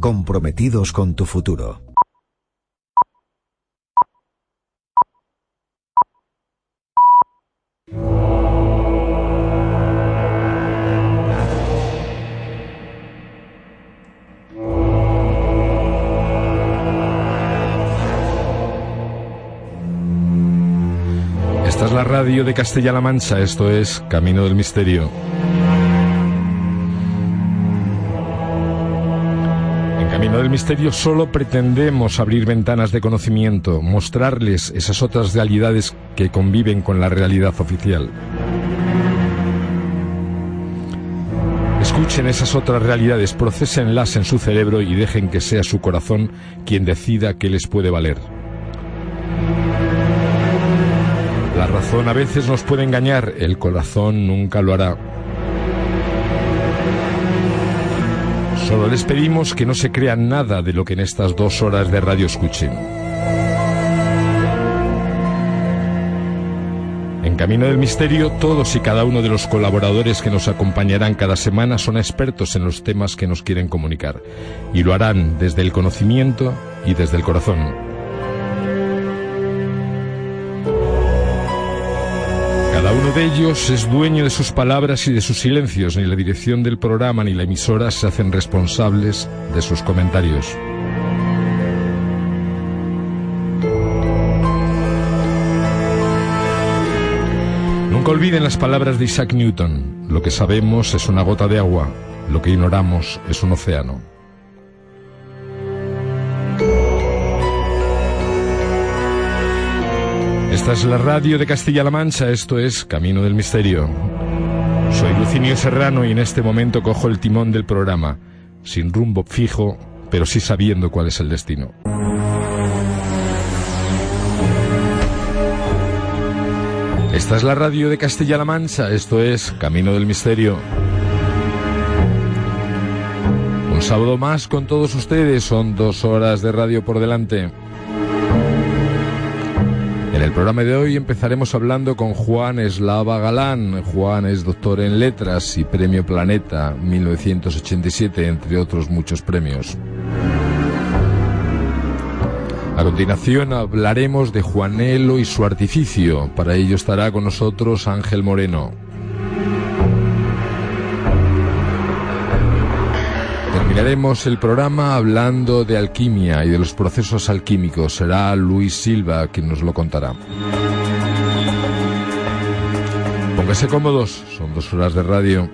comprometidos con tu futuro. Esta es la radio de Castilla-La Mancha, esto es Camino del Misterio. Del Misterio solo pretendemos abrir ventanas de conocimiento, mostrarles esas otras realidades que conviven con la realidad oficial. Escuchen esas otras realidades, procesenlas en su cerebro y dejen que sea su corazón quien decida qué les puede valer. La razón a veces nos puede engañar, el corazón nunca lo hará. Solo les pedimos que no se crean nada de lo que en estas dos horas de radio escuchen. En Camino del Misterio, todos y cada uno de los colaboradores que nos acompañarán cada semana son expertos en los temas que nos quieren comunicar, y lo harán desde el conocimiento y desde el corazón. Cada uno de ellos es dueño de sus palabras y de sus silencios. Ni la dirección del programa ni la emisora se hacen responsables de sus comentarios. Nunca olviden las palabras de Isaac Newton. Lo que sabemos es una gota de agua, lo que ignoramos es un océano. Esta es la radio de Castilla-La Mancha, esto es Camino del Misterio. Soy Lucinio Serrano y en este momento cojo el timón del programa, sin rumbo fijo, pero sí sabiendo cuál es el destino. Esta es la radio de Castilla-La Mancha, esto es Camino del Misterio. Un sábado más con todos ustedes, son dos horas de radio por delante. El programa de hoy empezaremos hablando con Juan Eslava Galán. Juan es doctor en letras y premio Planeta 1987, entre otros muchos premios. A continuación hablaremos de Juanelo y su artificio. Para ello estará con nosotros Ángel Moreno. Terminaremos el programa hablando de alquimia y de los procesos alquímicos. Será Luis Silva quien nos lo contará. Póngase cómodos, son dos horas de radio.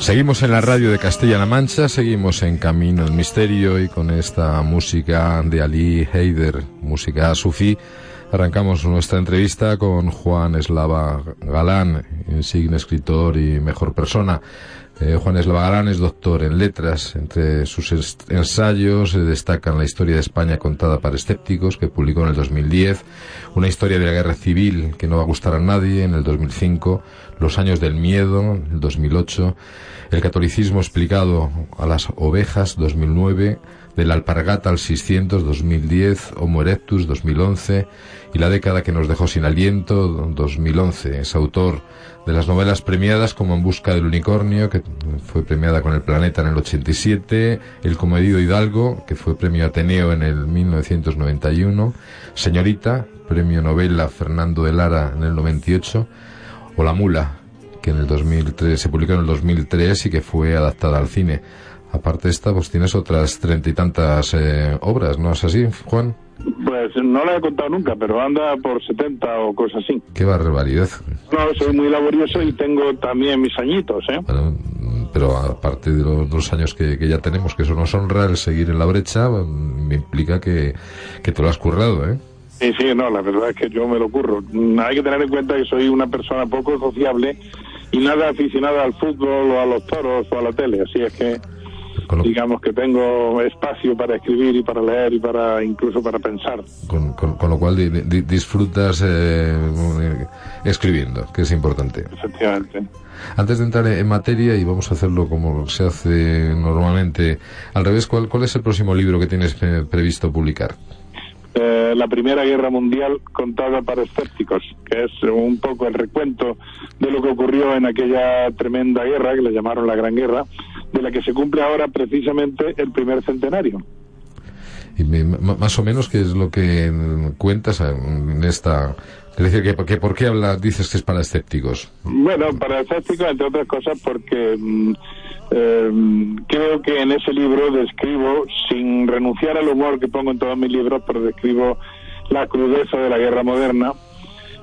Seguimos en la radio de Castilla-La Mancha, seguimos en Camino del Misterio y con esta música de Ali Heider, música sufí, arrancamos nuestra entrevista con Juan Eslava Galán, insigne escritor y mejor persona. Eh, Juan Eslava Galán es doctor en letras. Entre sus ensayos destacan la historia de España contada para escépticos, que publicó en el 2010, una historia de la guerra civil que no va a gustar a nadie en el 2005, Los años del miedo, en el 2008, El catolicismo explicado a las ovejas, 2009, De la alpargata al 600, 2010, Homo erectus, 2011, y La década que nos dejó sin aliento, 2011. Es autor de las novelas premiadas como En busca del unicornio, que fue premiada con el Planeta en el 87, El comedido Hidalgo, que fue premio Ateneo en el 1991, Señorita, premio novela Fernando de Lara en el 98, o La mula, que en el 2003 se publicó en el 2003 y que fue adaptada al cine. Aparte de esta, pues tienes otras treinta y tantas eh, obras, ¿no es así, Juan? Pues no la he contado nunca, pero anda por 70 o cosas así. Qué barbaridad. No, soy muy laborioso y tengo también mis añitos, ¿eh? Bueno, pero aparte de los dos años que, que ya tenemos, que eso nos honra el seguir en la brecha, me implica que, que te lo has currado, ¿eh? Sí, sí, no, la verdad es que yo me lo curro. Mm, Hay que tener en cuenta que soy una persona poco sociable y nada aficionada al fútbol o a los toros o a la tele, así es que lo, digamos que tengo espacio para escribir y para leer y para incluso para pensar. con, con- con lo cual di- di- disfrutas eh, escribiendo, que es importante. Efectivamente. Antes de entrar en materia, y vamos a hacerlo como se hace normalmente, al revés, ¿cuál, cuál es el próximo libro que tienes eh, previsto publicar? Eh, la Primera Guerra Mundial contada para escépticos, que es un poco el recuento de lo que ocurrió en aquella tremenda guerra, que le llamaron la Gran Guerra, de la que se cumple ahora precisamente el primer centenario. Y más o menos, ¿qué es lo que cuentas en esta... Es decir, que, que ¿por qué habla, dices que es para escépticos? Bueno, para escépticos, entre otras cosas, porque mm, eh, creo que en ese libro describo, sin renunciar al humor que pongo en todos mis libros, pero describo la crudeza de la guerra moderna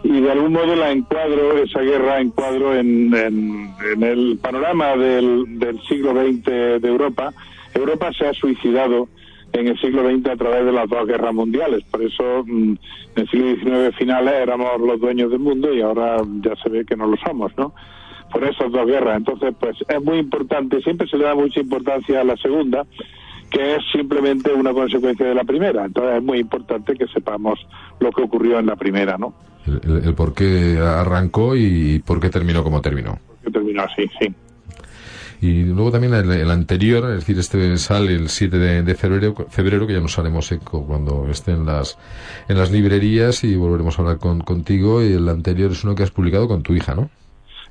y de algún modo la encuadro, esa guerra encuadro en, en, en el panorama del, del siglo XX de Europa. Europa se ha suicidado en el siglo XX a través de las dos guerras mundiales. Por eso mm, en el siglo XIX finales éramos los dueños del mundo y ahora ya se ve que no lo somos, ¿no? Por esas dos guerras. Entonces, pues es muy importante, siempre se le da mucha importancia a la segunda, que es simplemente una consecuencia de la primera. Entonces es muy importante que sepamos lo que ocurrió en la primera, ¿no? El, el- el por qué arrancó y por qué terminó como terminó. Que terminó así, sí. Y luego también el, el anterior, es decir, este sale el 7 de, febrero, febrero, que ya nos haremos eco cuando esté en las, en las librerías y volveremos a hablar con, contigo. Y el anterior es uno que has publicado con tu hija, ¿no?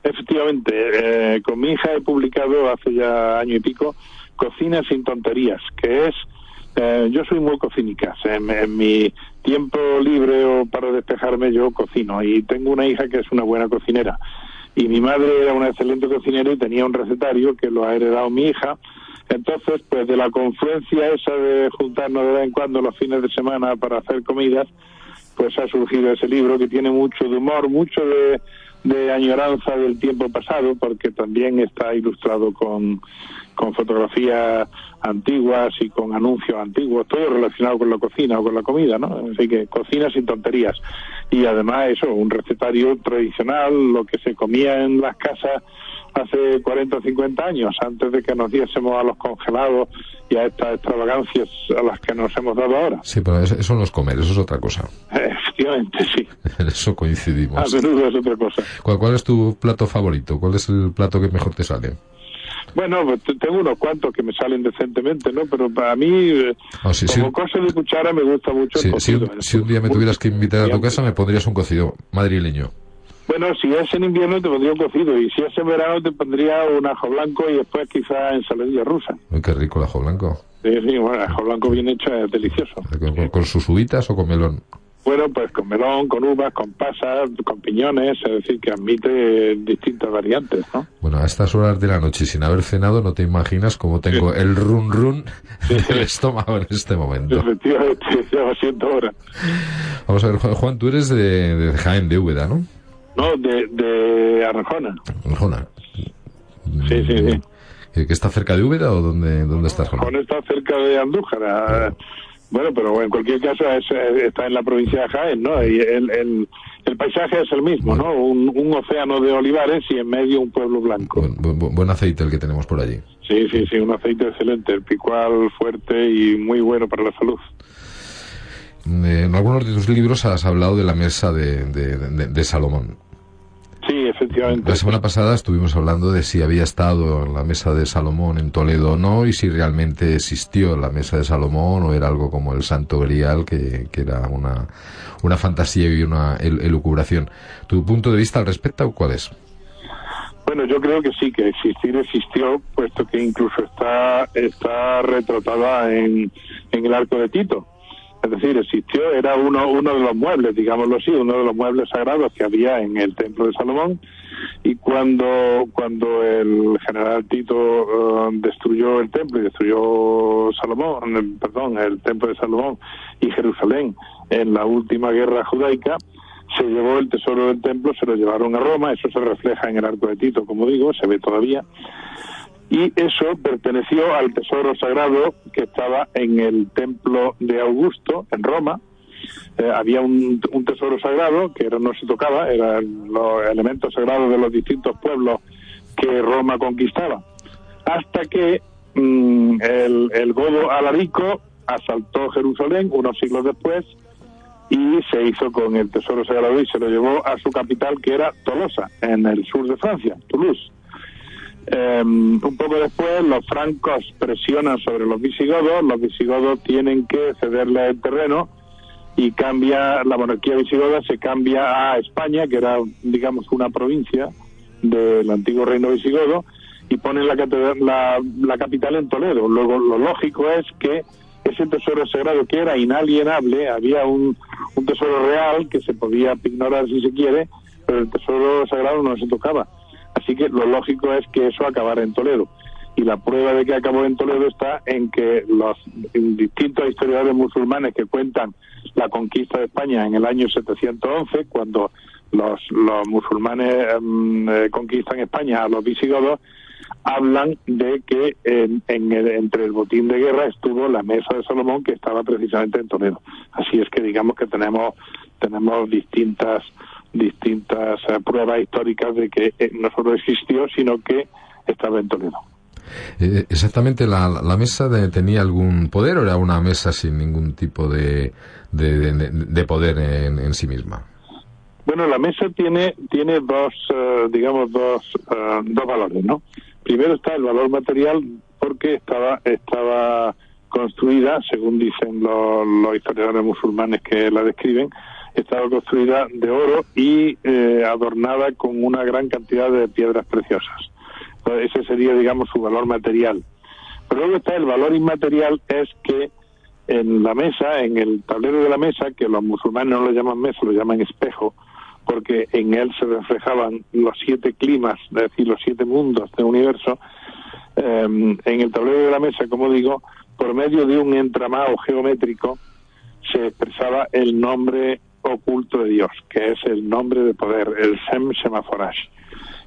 Efectivamente, eh, con mi hija he publicado hace ya año y pico Cocina sin tonterías, que es, eh, yo soy muy cocínica, en, en mi tiempo libre o para despejarme yo cocino y tengo una hija que es una buena cocinera y mi madre era una excelente cocinera y tenía un recetario que lo ha heredado mi hija. Entonces, pues de la confluencia esa de juntarnos de vez en cuando los fines de semana para hacer comidas, pues ha surgido ese libro que tiene mucho de humor, mucho de, de añoranza del tiempo pasado, porque también está ilustrado con, con fotografías antiguas y con anuncios antiguos, todo relacionado con la cocina o con la comida, ¿no? Así que cocina sin tonterías. Y además eso, un recetario tradicional, lo que se comía en las casas hace 40 o 50 años, antes de que nos diésemos a los congelados y a estas extravagancias a las que nos hemos dado ahora. Sí, pero eso, eso no es comer, eso es otra cosa. Efectivamente, sí. En eso A coincidimos. menudo es otra cosa. ¿Cuál, ¿Cuál es tu plato favorito? ¿Cuál es el plato que mejor te sale? Bueno, pues te- tengo unos cuantos que me salen decentemente, ¿no? Pero para mí, eh, Ah, sí, como sí. cosa de cuchara, me gusta mucho el si cocido. un, si un día me tuvieras que invitar a tu casa, me pondrías un cocido madrileño. Bueno, si es en invierno te pondría un cocido y si es en verano te pondría un ajo blanco y después quizá ensaladilla rusa. Uy, qué rico el ajo blanco. Sí, sí, bueno, el ajo blanco bien hecho es delicioso. ¿Con, con- con sus uvitas o con melón? Bueno, pues con melón, con uvas, con pasas, con piñones, es decir, que admite distintas variantes, ¿no? Bueno, a estas horas de la noche, sin haber cenado, no te imaginas cómo tengo el run run del estómago en este momento. Efectivamente, ya va siendo hora. Vamos a ver, Juan, tú eres de, de Jaén, de Úbeda, ¿no? No, de, de Arjona. Arjona. Sí, sí, sí. ¿Que está cerca de Úbeda o dónde, dónde estás, Juan? Arjona está cerca de Andújar. ah, Bueno, pero en cualquier caso es, está en la provincia de Jaén, ¿no? Y el, el, el paisaje es el mismo, ¿no? Un, un océano de olivares y en medio un pueblo blanco. Buen, buen- buen aceite el que tenemos por allí. Sí, sí, sí, un aceite excelente, el picual fuerte y muy bueno para la salud. Eh, en algunos de tus libros has hablado de la mesa de, de- de- de Salomón. Sí, efectivamente. La semana pasada estuvimos hablando de si había estado en la mesa de Salomón en Toledo o no y si realmente existió la mesa de Salomón o era algo como el Santo Grial que, que era una, una fantasía y una el- elucubración. ¿Tu punto de vista al respecto cuál es? Bueno, yo creo que sí, que existir existió, puesto que incluso está, está retratada en, en el arco de Tito. Es decir, existió, era uno, uno de los muebles, digámoslo así, uno de los muebles sagrados que había en el templo de Salomón. Y cuando, cuando el general Tito eh, destruyó el templo y destruyó Salomón, eh, perdón, el templo de Salomón y Jerusalén en la última guerra judaica, se llevó el tesoro del templo, se lo llevaron a Roma, eso se refleja en el arco de Tito, como digo, se ve todavía, y eso perteneció al tesoro sagrado que estaba en el templo de Augusto, en Roma. Eh, había un, tesoro sagrado que no se tocaba, eran los elementos sagrados de los distintos pueblos que Roma conquistaba, hasta que mm, el, el godo Alarico asaltó Jerusalén unos siglos después y se hizo con el tesoro sagrado y se lo llevó a su capital que era Tolosa, en el sur de Francia, Toulouse. Em, un poco después los francos presionan sobre los visigodos, los visigodos tienen que cederle el terreno y cambia la monarquía visigoda, se cambia a España, que era, digamos, una provincia del antiguo reino visigodo, y ponen la, la, capital en Toledo. Luego, lo lógico es que ese tesoro sagrado que era inalienable, había un, un tesoro real que se podía ignorar si se quiere, pero el tesoro sagrado no se tocaba. Así que lo lógico es que eso acabara en Toledo. Y la prueba de que acabó en Toledo está en que los distintos historiadores musulmanes que cuentan la conquista de España en el año 711, cuando los, musulmanes em, eh, conquistan España a los visigodos, hablan de que en, entre el botín de guerra estuvo la mesa de Salomón que estaba precisamente en Toledo. Así es que digamos que tenemos tenemos distintas distintas eh, pruebas históricas de que eh, no solo existió, sino que estaba en Toledo. Eh, exactamente, la, la mesa tenía algún poder o era una mesa sin ningún tipo de, de, poder en, sí misma. Bueno, la mesa tiene tiene dos, digamos, dos, dos valores, ¿no? Primero está el valor material porque estaba estaba construida, según dicen los, los historiadores musulmanes que la describen, estaba construida de oro y eh, adornada con una gran cantidad de piedras preciosas. ese sería, digamos, su valor material. Pero luego está el valor inmaterial, es que en la mesa, en el tablero de la mesa, que los musulmanes no lo llaman mesa, lo llaman espejo, porque en él se reflejaban los siete climas, es decir, los siete mundos del universo, eh, en el tablero de la mesa, como digo, por medio de un entramado geométrico, se expresaba el nombre oculto de Dios, que es el nombre de poder, el Sem Semaforash.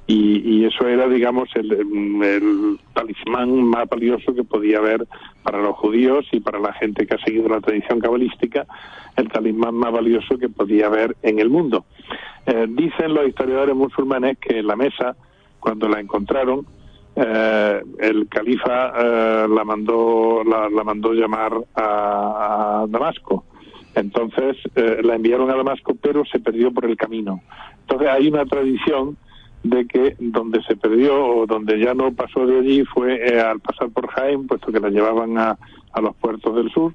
Y, eso era, digamos, el, el, talismán más valioso que podía haber para los judíos y para la gente que ha seguido la tradición cabalística, el talismán más valioso que podía haber en el mundo. Eh, dicen los historiadores musulmanes que la mesa, cuando la encontraron, eh, el califa eh, la mandó la, mandó llamar a Damasco entonces eh, la enviaron a Damasco, pero se perdió por el camino. Entonces hay una tradición de que donde se perdió o donde ya no pasó de allí fue eh, al pasar por Jaén, puesto que la llevaban a, a los puertos del sur,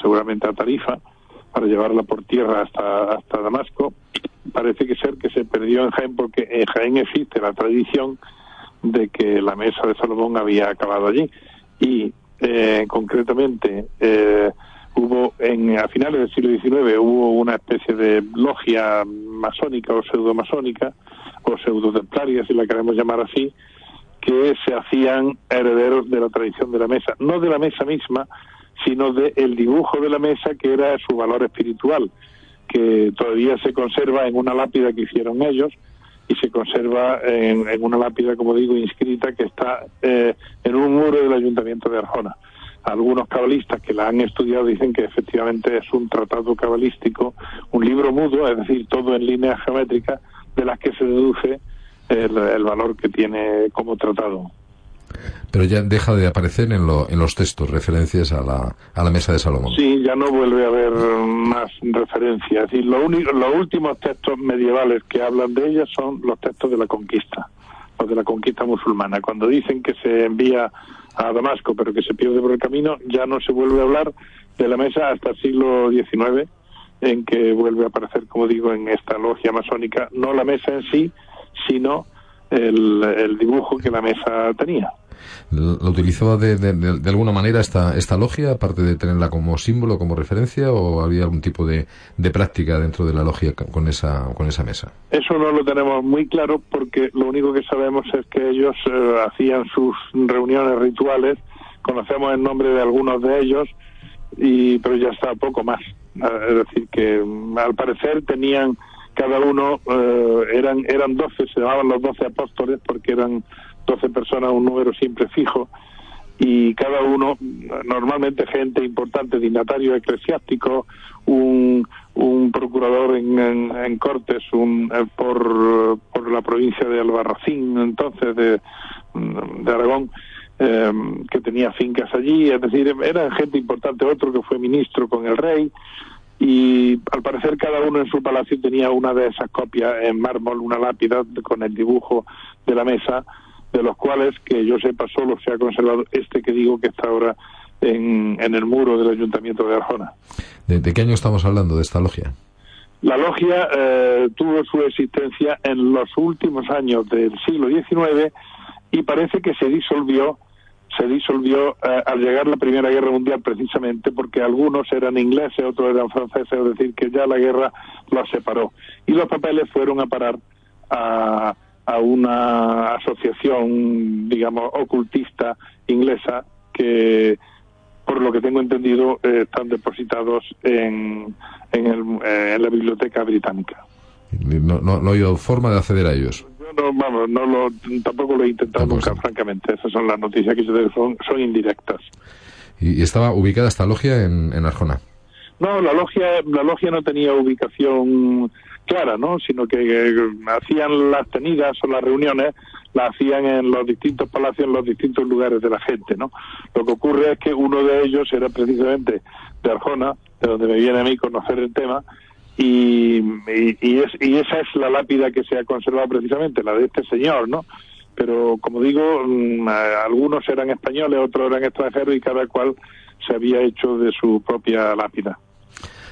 seguramente a Tarifa, para llevarla por tierra hasta, hasta Damasco. Parece que ser que se perdió en Jaén porque en Jaén existe la tradición de que la mesa de Salomón había acabado allí. Y eh, concretamente eh, hubo en a finales del siglo XIX hubo una especie de logia masónica o pseudo-masónica o pseudo-templaria, si la queremos llamar así, que se hacían herederos de la tradición de la mesa, no de la mesa misma, sino del el dibujo de la mesa que era su valor espiritual, que todavía se conserva en una lápida que hicieron ellos y se conserva en, una lápida, como digo, inscrita que está eh, en un muro del ayuntamiento de Arjona algunos cabalistas que la han estudiado dicen que efectivamente es un tratado cabalístico, un libro mudo, es decir, todo en líneas geométricas, de las que se deduce el, valor que tiene como tratado. Pero ya deja de aparecer en, en los textos referencias a la, a la mesa de Salomón. Sí, ya no vuelve a haber más referencias. Decir, lo único, los últimos textos medievales que hablan de ella son los textos de la conquista, de la conquista musulmana. Cuando dicen que se envía a Damasco, pero que se pierde por el camino, ya no se vuelve a hablar de la mesa hasta el siglo XIX, en que vuelve a aparecer, como digo, en esta logia masónica, no la mesa en sí, sino el, dibujo que la mesa tenía. ¿Lo utilizó de, alguna manera esta, esta logia, aparte de tenerla como símbolo, como referencia, o había algún tipo de, práctica dentro de la logia con esa, con esa mesa? Eso no lo tenemos muy claro porque lo único que sabemos es que ellos eh, hacían sus reuniones rituales, conocemos el nombre de algunos de ellos, y pero ya está poco más. Es decir, que mm, al parecer tenían cada uno, eh, eran eran 12, se llamaban los 12 apóstoles porque eran 12 personas, un número siempre fijo, y cada uno, normalmente gente importante, dignatario eclesiástico, un, un procurador en, en, Cortes un, eh, por, por la provincia de Albarracín, entonces de, de Aragón, eh, que tenía fincas allí, es decir, era gente importante, otro que fue ministro con el rey, y al parecer cada uno en su palacio tenía una de esas copias en mármol, una lápida con el dibujo de la mesa, de los cuales, que yo sepa, solo se ha conservado este que digo que está ahora en, en el muro del Ayuntamiento de Arjona. ¿De, qué año estamos hablando de esta logia? La logia eh, tuvo su existencia en los últimos años del siglo XIX y parece que se disolvió se disolvió eh, al llegar la Primera Guerra Mundial precisamente porque algunos eran ingleses, otros eran franceses, es decir, que ya la guerra los separó. Y los papeles fueron a parar a, a una asociación, digamos, ocultista inglesa que, por lo que tengo entendido, eh, están depositados en, en, el, eh, en la biblioteca británica. No, no, no hay forma de acceder a ellos no, vamos, no lo, tampoco lo he intentado nunca, francamente. Esas son las noticias que son, son indirectas. ¿Y, estaba ubicada esta logia en, en Arjona? No, la logia, la logia no tenía ubicación clara, ¿no? Sino que hacían las tenidas o las reuniones, las hacían en los distintos palacios, en los distintos lugares de la gente, ¿no? Lo que ocurre es que uno de ellos era precisamente de Arjona, de donde me viene a mí conocer el tema, y, y, es, y esa es la lápida que se ha conservado precisamente, la de este señor, ¿no? Pero como digo, mm, algunos eran españoles, otros eran extranjeros y cada cual se había hecho de su propia lápida.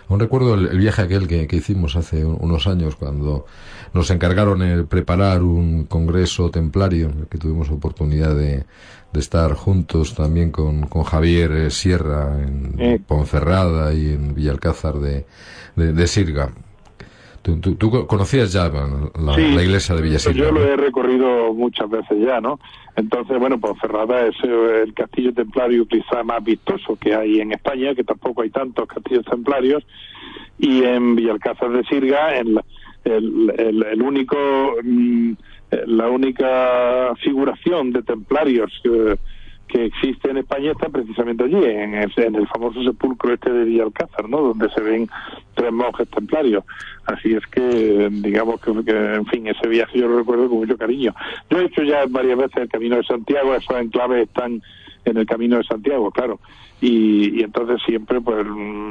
Un recuerdo el, viaje aquel que, que, hicimos hace unos años cuando nos encargaron de preparar un congreso templario, que tuvimos oportunidad de, de estar juntos también con, con Javier eh, Sierra en Ponferrada y en Villalcázar de, de, Sirga. ¿Tú, tú, conocías ya la, iglesia de Villasirga? Yo lo he recorrido muchas veces ya, ¿no? Entonces, bueno, Ponferrada es eh, el castillo templario quizá más vistoso que hay en España, que tampoco hay tantos castillos templarios, y en Villalcázar de Sirga, en el, el, el, único... Mm, la única figuración de templarios que, existe en España está precisamente allí, en el, famoso sepulcro este de Villalcázar, ¿no? Donde se ven tres monjes templarios. Así es que, digamos que, en fin, ese viaje yo lo recuerdo con mucho cariño. Yo he hecho ya varias veces el Camino de Santiago, esos enclaves están en el Camino de Santiago, claro. Y, entonces siempre pues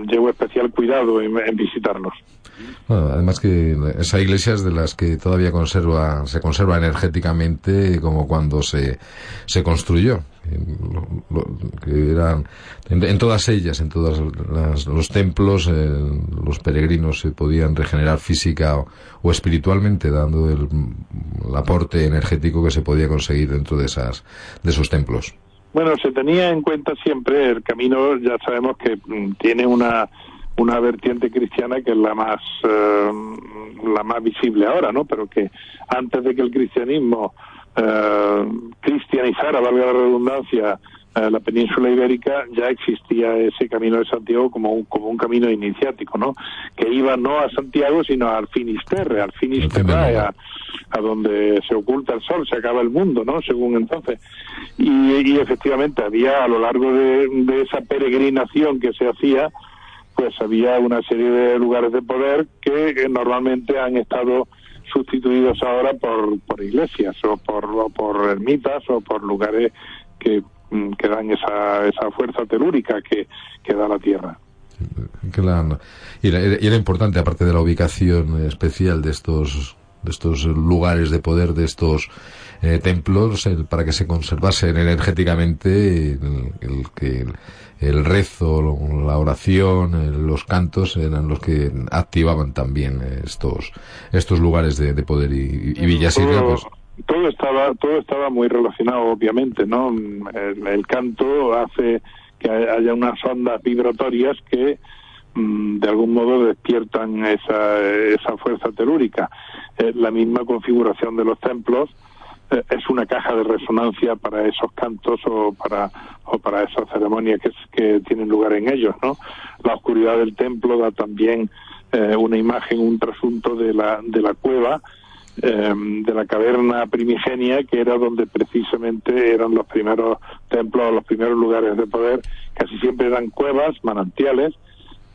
llevo especial cuidado en, en visitarlos. Bueno, además que esa iglesia es de las que todavía conserva, se conserva energéticamente como cuando se, se construyó. en, todas ellas, en todos los templos, eh, los peregrinos se podían regenerar física o, espiritualmente, dando el, el, aporte energético que se podía conseguir dentro de esas, de esos templos. Bueno, se tenía en cuenta siempre el camino, ya sabemos que mm, tiene una una vertiente cristiana que es la más eh, la más visible ahora, ¿no? Pero que antes de que el cristianismo eh, cristianizara, valga la redundancia, eh, la península ibérica, ya existía ese camino de Santiago como un, como un camino iniciático, ¿no? Que iba no a Santiago, sino al Finisterre, al Finisterre, a, a, donde se oculta el sol, se acaba el mundo, ¿no? Según entonces. Y, y efectivamente había a lo largo de, de esa peregrinación que se hacía, pues había una serie de lugares de poder que, normalmente han estado sustituidos ahora por, por iglesias o por, por ermitas o por lugares que, que dan esa, esa fuerza telúrica que, que da la tierra. y, era, importante, aparte de la ubicación especial de estos de estos lugares de poder, de estos eh, templos, para que se conservasen energéticamente el, el que el rezo, la oración, los cantos eran los que activaban también estos estos lugares de, poder y, y pues todo estaba todo estaba muy relacionado obviamente no el, canto hace que haya unas ondas vibratorias que mm, de algún modo despiertan esa, esa fuerza telúrica. Eh, la misma configuración de los templos eh, es una caja de resonancia para esos cantos o para o para esas ceremonias que, que tienen lugar en ellos, ¿no? La oscuridad del templo da también eh, una imagen, un trasunto de la de la cueva de la caverna primigenia, que era donde precisamente eran los primeros templos, los primeros lugares de poder, casi siempre eran cuevas, manantiales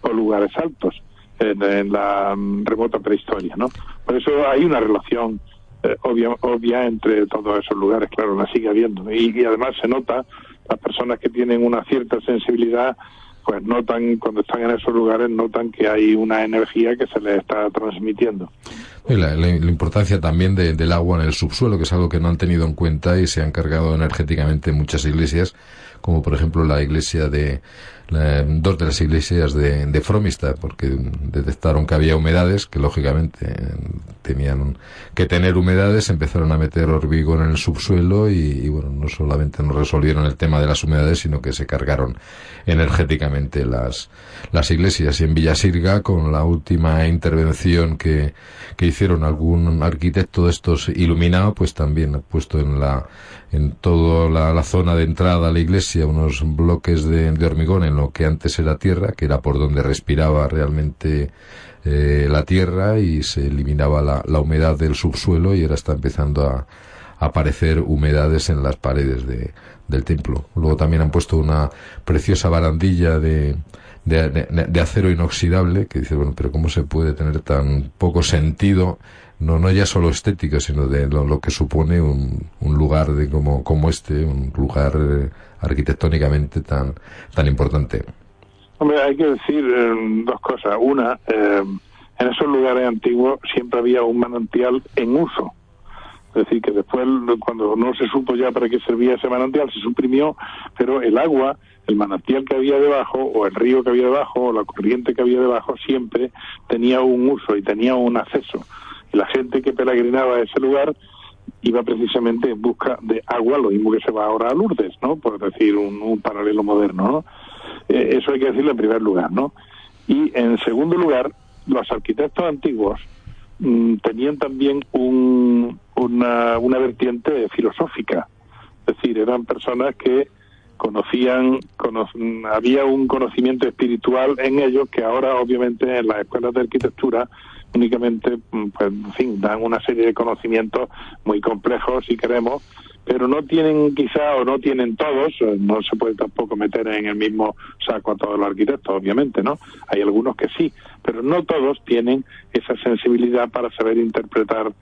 o lugares altos en, la mm, remota prehistoria, ¿no? Por eso hay una relación eh, obvia, obvia entre todos esos lugares, claro, la sigue habiendo. y además se nota, las personas que tienen una cierta sensibilidad pues notan, cuando están en esos lugares, notan que hay una energía que se les está transmitiendo. La, la, importancia también del agua en el subsuelo, que es algo que no han tenido en cuenta y se han cargado energéticamente muchas iglesias, como por ejemplo la iglesia de, dos de las iglesias de, de Fromista, porque detectaron que había humedades, que lógicamente tenían que tener humedades, empezaron a meter hormigón en el subsuelo y, bueno, no solamente no resolvieron el tema de las humedades, sino que se cargaron energéticamente las, las iglesias. Y en Villasirga, con la última intervención que, que hicieron algún arquitecto de estos iluminado, pues también ha puesto en la, en toda la, zona de entrada a la iglesia unos bloques de, de hormigón en lo que antes era tierra, que era por donde respiraba realmente eh, la tierra y se eliminaba la, la, humedad del subsuelo y ahora está empezando a, aparecer humedades en las paredes de, del templo. Luego también han puesto una preciosa barandilla de, de, acero inoxidable que dice, bueno, pero ¿cómo se puede tener tan poco sentido no, no ya solo estética, sino de lo, que supone un, un, lugar de como, como este, un lugar eh, arquitectónicamente tan, tan importante. Hombre, hay que decir eh, dos cosas. Una, eh, en esos lugares antiguos siempre había un manantial en uso. Es decir, que después, cuando no se supo ya para qué servía ese manantial, se suprimió, pero el agua, el manantial que había debajo, o el río que había debajo, o la corriente que había debajo, siempre tenía un uso y tenía un acceso la gente que peregrinaba a ese lugar iba precisamente en busca de agua, lo mismo que se va ahora a Lourdes, ¿no? Por decir un, paralelo moderno, ¿no? Eh, eso hay que decirlo en primer lugar, ¿no? Y en segundo lugar, los arquitectos antiguos mm, tenían también un, una, una vertiente filosófica, es decir, eran personas que conocían, había un conocimiento espiritual en ellos que ahora obviamente en las escuelas de arquitectura únicamente, mm, pues, en fin, dan una serie de conocimientos muy complejos, si queremos, pero no tienen quizá o no tienen todos, no se puede tampoco meter en el mismo saco a todos los arquitectos, obviamente, ¿no? Hay algunos que sí, pero no todos tienen esa sensibilidad para saber interpretar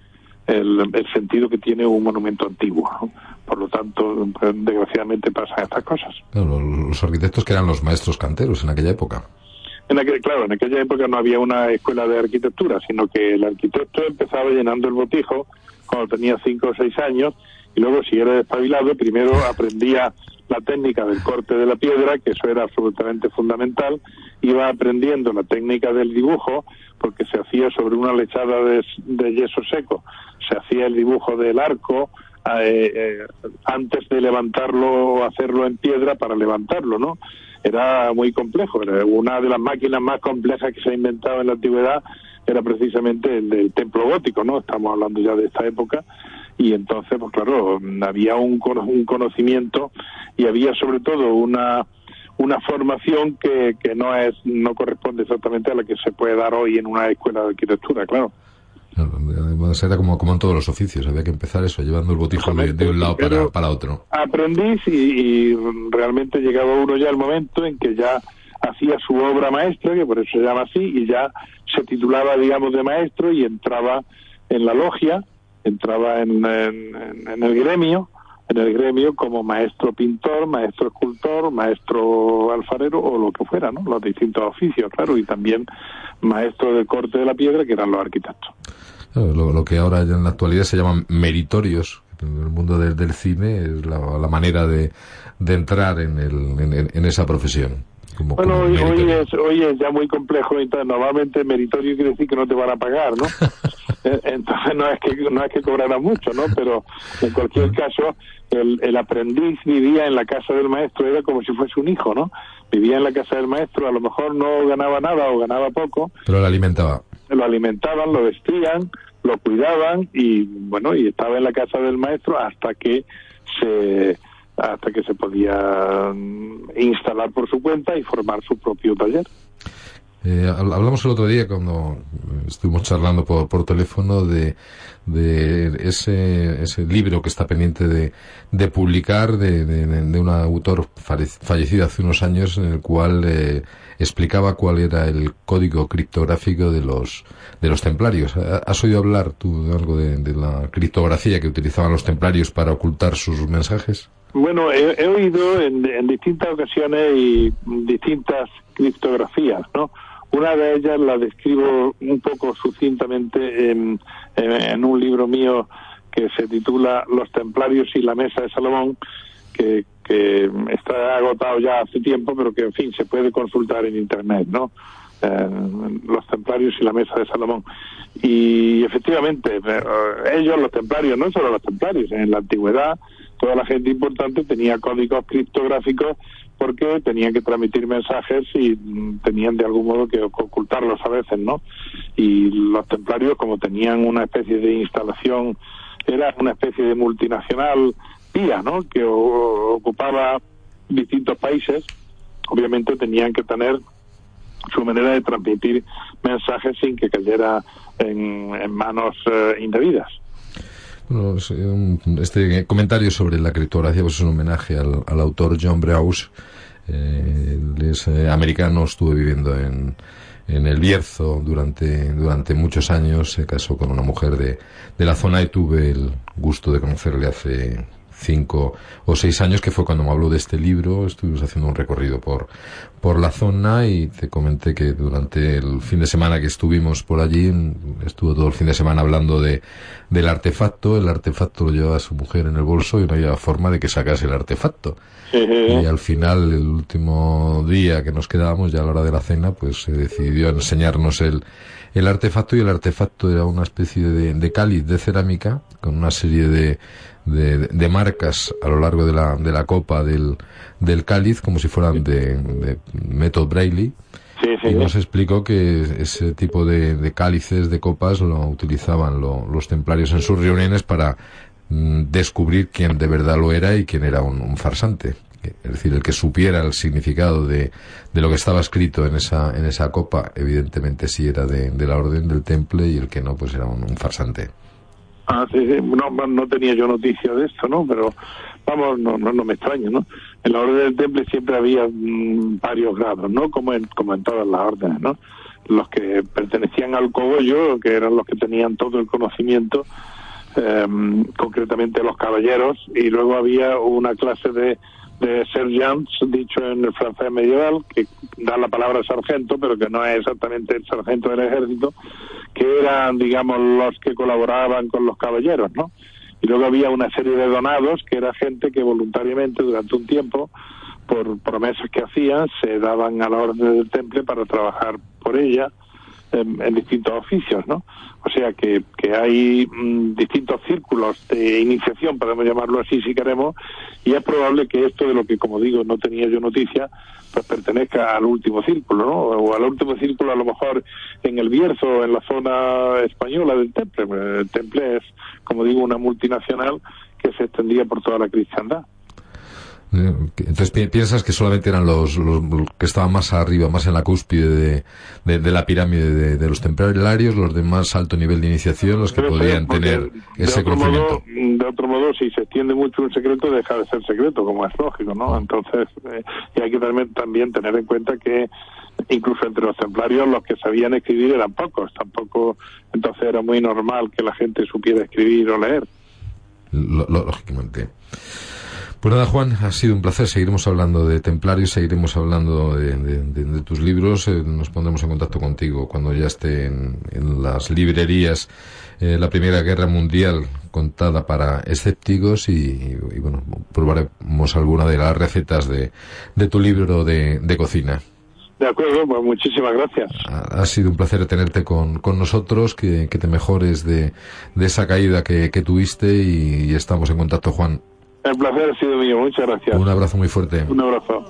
el, sentido que tiene un monumento antiguo. Por lo tanto, pues, desgraciadamente pasan estas cosas. los arquitectos que eran los maestros canteros en aquella época. En aquel, claro, en aquella época no había una escuela de arquitectura, sino que el arquitecto empezaba llenando el botijo cuando tenía cinco o seis años y luego si era despabilado primero aprendía la técnica del corte de la piedra, que eso era absolutamente fundamental, iba aprendiendo la técnica del dibujo, porque se hacía sobre una lechada de, yeso seco, se hacía el dibujo del arco, eh, eh, antes de levantarlo hacerlo en piedra para levantarlo, ¿no? era muy complejo. Era una de las máquinas más complejas que se ha inventado en la antigüedad era precisamente el del templo gótico, ¿no? Estamos hablando ya de esta época. Y entonces, pues claro, había un, un conocimiento y había sobre todo una una formación que, que no es no corresponde exactamente a la que se puede dar hoy en una escuela de arquitectura, claro. Era como, como en todos los oficios, había que empezar eso, llevando el botijo de, un lado para, para otro. Aprendiz y, realmente llegaba uno ya al momento en que ya hacía su obra maestra, que por eso se llama así, y ya se titulaba, digamos, de maestro y entraba en la logia, entraba en, en, el gremio, en el gremio como maestro pintor, maestro escultor, maestro alfarero o lo que fuera, ¿no? Los distintos oficios, claro, y también maestro del corte de la piedra, que eran los arquitectos. Lo, que ahora en la actualidad se llaman meritorios en el mundo del, cine es la, manera de, de entrar en, el, en, esa profesión. bueno, hoy, es, hoy es ya muy complejo. Normalmente meritorio quiere decir que no te van a pagar, ¿no? Entonces no es que no es que cobrara mucho, ¿no? Pero en cualquier caso, el, el aprendiz vivía en la casa del maestro, era como si fuese un hijo, ¿no? Vivía en la casa del maestro, a lo mejor no ganaba nada o ganaba poco. Pero lo alimentaba. Lo alimentaban, lo vestían, lo cuidaban y bueno, y estaba en la casa del maestro hasta que se hasta que se podía mm, instalar por su cuenta y formar su propio taller. Eh, hablamos el otro día cuando estuvimos charlando por, por teléfono de, de ese, ese libro que está pendiente de, de publicar de, de, de, un autor fallecido hace unos años en el cual eh, explicaba cuál era el código criptográfico de los, de los templarios. ¿Has oído hablar tú de algo de, la criptografía que utilizaban los templarios para ocultar sus mensajes? Bueno, he, oído en, distintas ocasiones y distintas criptografías, ¿no? Una de ellas la describo un poco sucintamente en, en, en, un libro mío que se titula Los Templarios y la Mesa de Salomón, que, que está agotado ya hace tiempo, pero que, en fin, se puede consultar en Internet, ¿no? Eh, los templarios y la mesa de Salomón. Y efectivamente, eh, ellos, los templarios, no solo los templarios, en la antigüedad toda la gente importante tenía códigos criptográficos porque tenían que transmitir mensajes y tenían de algún modo que ocultarlos a veces, ¿no? Y los templarios, como tenían una especie de instalación, era una especie de multinacional ¿no? Que ocupaba distintos países, obviamente tenían que tener su manera de transmitir mensajes sin que cayera en, manos eh, indebidas. Bueno, este comentario sobre la criptografía pues es un homenaje al, autor John Breuss. Eh, él es eh, americano, estuvo viviendo en, en el Bierzo durante, durante muchos años, se casó con una mujer de, de la zona y tuve el gusto de conocerle hace cinco o seis años, que fue cuando me habló de este libro. Estuvimos haciendo un recorrido por, por la zona y te comenté que durante el fin de semana que estuvimos por allí, estuvo todo el fin de semana hablando de, del artefacto. El artefacto lo llevaba su mujer en el bolso y no había forma de que sacase el artefacto. Y al final, el último día que nos quedábamos, ya a la hora de la cena, pues se decidió enseñarnos el, el artefacto y el artefacto era una especie de, de cáliz de cerámica con una serie de, de, de, marcas a lo largo de la, de la copa del, del cáliz como si fueran de, de método Braille. Sí, sí, y nos explicó que ese tipo de, de cálices, de copas, lo utilizaban lo, los templarios en sus reuniones para mm, descubrir quién de verdad lo era y quién era un, un farsante es decir, el que supiera el significado de, de, lo que estaba escrito en esa, en esa copa, evidentemente sí era de, de la orden del temple y el que no, pues era un, un farsante. Ah, sí, sí. No, no, tenía yo noticia de esto, ¿no? Pero vamos, no, no, no me extraña, ¿no? En la orden del temple siempre había mmm, varios grados, ¿no? Como en, como en todas las órdenes, ¿no? Los que pertenecían al cogollo, que eran los que tenían todo el conocimiento, eh, concretamente los caballeros, y luego había una clase de de sergeants, dicho en el francés medieval, que da la palabra sargento, pero que no es exactamente el sargento del ejército, que eran, digamos, los que colaboraban con los caballeros, ¿no? Y luego había una serie de donados, que era gente que voluntariamente durante un tiempo, por promesas que hacían, se daban a la orden del temple para trabajar por ella, en, distintos oficios, ¿no? O sea que, que hay mm, distintos círculos de iniciación, podemos llamarlo así si queremos, y es probable que esto de lo que, como digo, no tenía yo noticia, pues pertenezca al último círculo, ¿no? O al último círculo a lo mejor en el Bierzo, en la zona española del Temple. El Temple es, como digo, una multinacional que se extendía por toda la cristiandad. Entonces piensas que solamente eran los, los, que estaban más arriba, más en la cúspide de, de, de la pirámide de, de, los templarios, los de más alto nivel de iniciación, los que Pero podían tener ese Modo, conocimiento. de otro modo, si se extiende mucho un secreto, deja de ser secreto, como es lógico, ¿no? Ah. Entonces, eh, y hay que también, también tener en cuenta que incluso entre los templarios los que sabían escribir eran pocos, tampoco, entonces era muy normal que la gente supiera escribir o leer. Lo, lógicamente. Pues nada, Juan, ha sido un placer. Seguiremos hablando de Templarios, seguiremos hablando de, de, de, de tus libros. Eh, nos pondremos en contacto contigo cuando ya esté en, en las librerías eh, la Primera Guerra Mundial contada para escépticos y, y, y, bueno, probaremos alguna de las recetas de, de tu libro de, de cocina. De acuerdo, pues muchísimas gracias. Ha, sido un placer tenerte con, con nosotros, que, que, te mejores de, de esa caída que, que tuviste y, y, estamos en contacto, Juan. El placer ha sido mío, muchas gracias. Un abrazo muy fuerte. Un abrazo.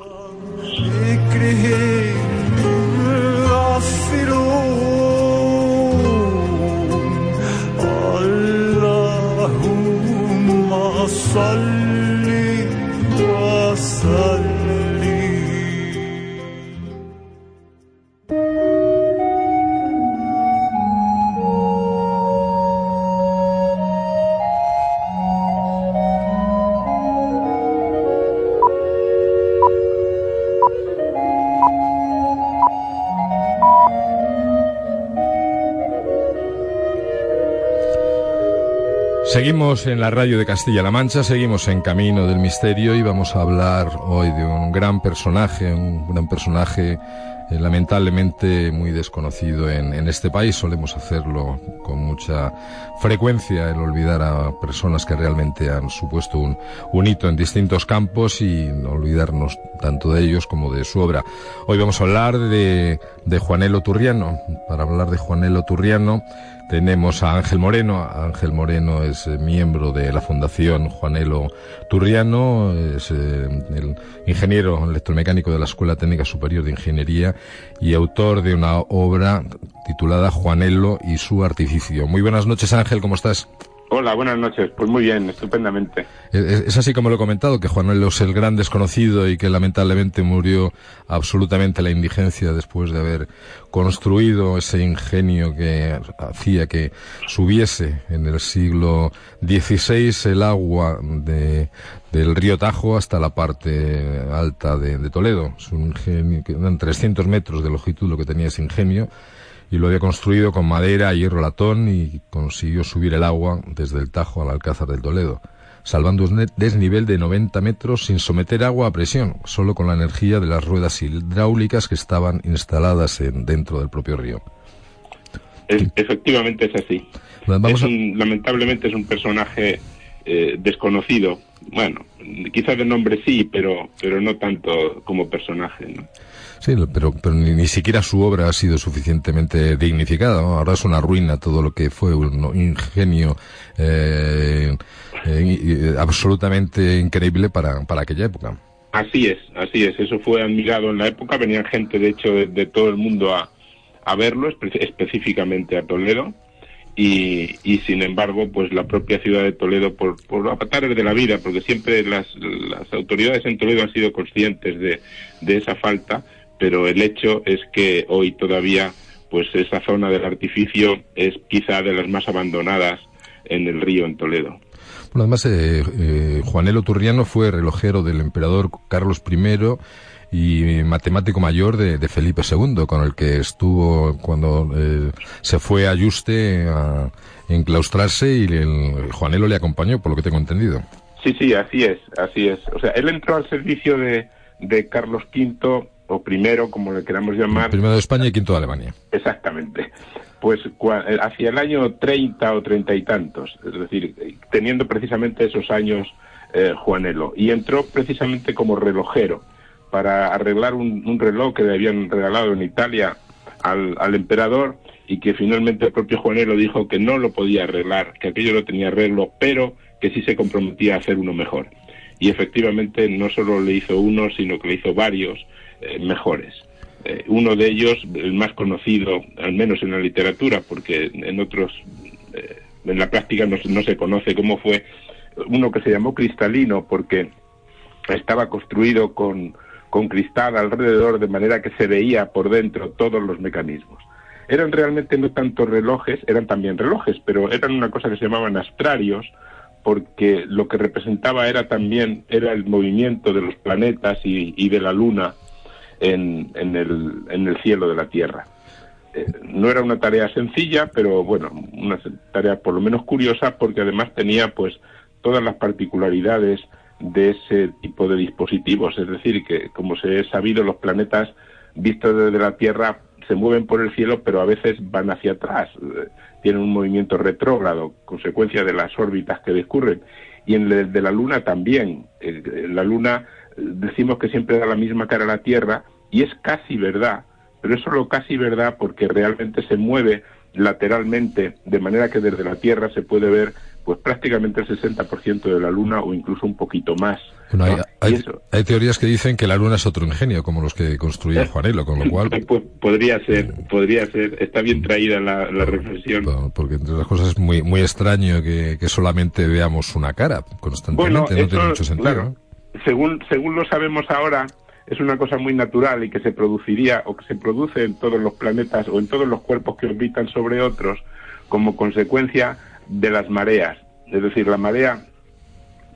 Seguimos en la radio de Castilla-La Mancha, seguimos en Camino del Misterio y vamos a hablar hoy de un gran personaje, un gran personaje eh, lamentablemente muy desconocido en, en, este país. Solemos hacerlo con mucha frecuencia, el olvidar a personas que realmente han supuesto un, un hito en distintos campos y no olvidarnos tanto de ellos como de su obra. Hoy vamos a hablar de, de Juanelo Turriano. Para hablar de Juanelo Turriano, tenemos a Ángel Moreno. Ángel Moreno es eh, miembro de la Fundación Juanelo Turriano, es eh, el ingeniero electromecánico de la Escuela Técnica Superior de Ingeniería y autor de una obra titulada Juanelo y su artificio. Muy buenas noches Ángel, ¿cómo estás? Hola, buenas noches. Pues muy bien, estupendamente. Es así como lo he comentado, que Juanelo es el gran desconocido y que lamentablemente murió absolutamente la indigencia después de haber construido ese ingenio que hacía que subiese en el siglo XVI el agua de, del río Tajo hasta la parte alta de, de Toledo. Es un ingenio que eran 300 metros de longitud lo que tenía ese ingenio y lo había construido con madera, hierro latón y consiguió subir el agua desde el Tajo al Alcázar del Toledo, salvando un desnivel de 90 metros sin someter agua a presión, solo con la energía de las ruedas hidráulicas que estaban instaladas en, dentro del propio río. efectivamente es así. lamentablemente es un personaje eh, desconocido. Bueno, quizás de nombre sí, pero, pero no tanto como personaje. ¿no? Sí, pero, pero ni, siquiera su obra ha sido suficientemente dignificada. Ahora es una ruina todo lo que fue un ingenio eh, eh, absolutamente increíble para, para aquella época. Así es, así es. Eso fue admirado en la época. Venían gente, de hecho, de, todo el mundo a, a verlo, específicamente a Toledo. Y, y, sin embargo, pues la propia ciudad de Toledo, por, por avatares de la vida, porque siempre las, las autoridades en Toledo han sido conscientes de, de esa falta, pero el hecho es que hoy todavía pues esa zona del artificio es quizá de las más abandonadas en el río en Toledo. Bueno, además, eh, eh, Juanelo Turriano fue relojero del emperador Carlos I y matemático mayor de, Felipe II, con el que estuvo cuando eh, se fue a Yuste a enclaustrarse y el, Juanelo le acompañó, por lo que tengo entendido. Sí, sí, así es, así es. O sea, él entró al servicio de, de Carlos V o primero, como le queramos llamar. Primero de España y quinto de Alemania. Exactamente. Pues eh, hacia el año 30 o treinta y tantos, es decir, teniendo precisamente esos años eh, Juanelo, y entró precisamente como relojero para arreglar un, reloj que le habían regalado en Italia al, al, emperador y que finalmente el propio Juanelo dijo que no lo podía arreglar, que aquello no tenía arreglo, pero que sí se comprometía a hacer uno mejor. Y efectivamente no solo le hizo uno, sino que le hizo varios, eh, mejores. Eh, uno de ellos, el más conocido, al menos en la literatura, porque en otros, eh, en la práctica no, no, se conoce cómo fue, uno que se llamó cristalino porque estaba construido con, con cristal alrededor de manera que se veía por dentro todos los mecanismos. Eran realmente no tanto relojes, eran también relojes, pero eran una cosa que se llamaban astrarios, porque lo que representaba era también era el movimiento de los planetas y, y de la luna en, el, en el cielo de la Tierra. Eh, no era una tarea sencilla, pero bueno, una tarea por lo menos curiosa porque además tenía pues todas las particularidades de ese tipo de dispositivos, es decir, que como se ha sabido los planetas vistos desde la Tierra se mueven por el cielo, pero a veces van hacia atrás, eh, tienen un movimiento retrógrado, consecuencia de las órbitas que discurren. Y en el de la Luna también. La Luna decimos que siempre da la misma cara a la Tierra, y es casi verdad, pero es solo casi verdad porque realmente se mueve lateralmente, de manera que desde la Tierra se puede ver pues prácticamente el 60% de la Luna o incluso un poquito más. hay, teorías que dicen que la Luna es otro ingenio, como los que construyó eh, Juanelo, con lo cual... Pues, podría ser, podría ser. Está bien traída la, reflexión. Porque entre las cosas es muy, muy extraño que, solamente veamos una cara constantemente, no tiene mucho sentido. Según, según lo sabemos ahora, es una cosa muy natural y que se produciría o que se produce en todos los planetas o en todos los cuerpos que orbitan sobre otros como consecuencia de las mareas. Es decir, la marea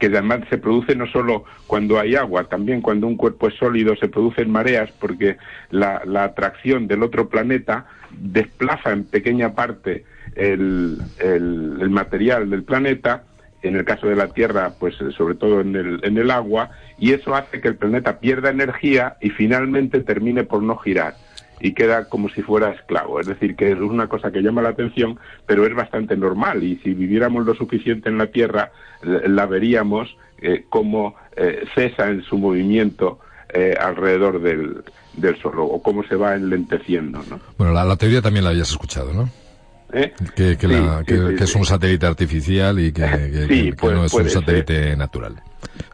que además se produce no solo cuando hay agua, también cuando un cuerpo es sólido se producen mareas porque la, atracción del otro planeta desplaza en pequeña parte el, material del planeta, en el caso de la Tierra, pues sobre todo en el, en el agua, y eso hace que el planeta pierda energía y finalmente termine por no girar y queda como si fuera esclavo. Es decir, que es una cosa que llama la atención, pero es bastante normal y si viviéramos lo suficiente en la Tierra, la veríamos eh, como eh, cesa en su movimiento eh, alrededor del, del Sol o cómo se va enlenteciendo. ¿no? Bueno, la, teoría también la habías escuchado, ¿no? Que, es un satélite artificial y que, no es un satélite natural.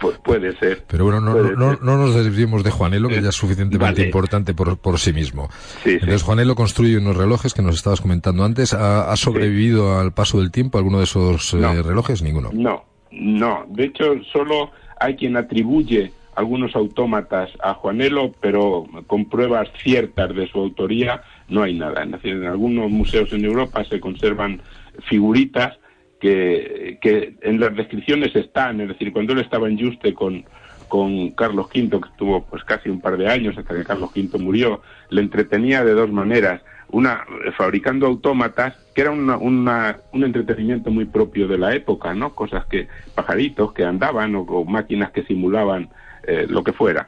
Pues puede ser. Pero bueno, no, no, no, nos desviemos de Juanelo, que ya es suficientemente importante por, por sí mismo. Entonces, Juanelo construye unos relojes que nos estabas comentando antes. ¿Ha, sobrevivido al paso del tiempo alguno de esos eh, relojes? Ninguno. No, no. De hecho, solo hay quien atribuye algunos autómatas a Juanelo, pero con pruebas ciertas de su autoría no hay nada. En algunos museos en Europa se conservan figuritas que, que en las descripciones están, es decir, cuando él estaba en Juste con, con Carlos V, que estuvo pues casi un par de años hasta que Carlos V murió, le entretenía de dos maneras. Una, fabricando autómatas, que era una, una, un entretenimiento muy propio de la época, ¿no? Cosas que, pajaritos que andaban o, máquinas que simulaban eh, lo que fuera.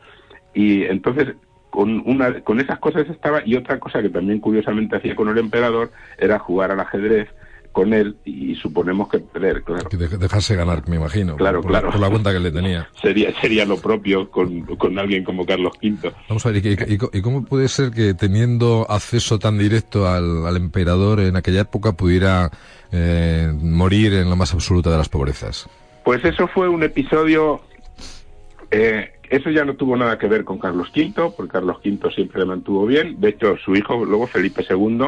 Y entonces, con, una, con esas cosas estaba, y otra cosa que también curiosamente hacía con el emperador era jugar al ajedrez con él y suponemos que perder, claro. Que dejarse ganar, me imagino. Claro, por, claro. Por la cuenta que le tenía. sería, sería lo propio con, con alguien como Carlos V. Vamos a ver, ¿y, cómo puede ser que teniendo acceso tan directo al, al emperador en aquella época pudiera eh, morir en la más absoluta de las pobrezas? Pues eso fue un episodio... Eh, eso ya no tuvo nada que ver con Carlos V, porque Carlos V siempre le mantuvo bien. De hecho, su hijo, luego Felipe II,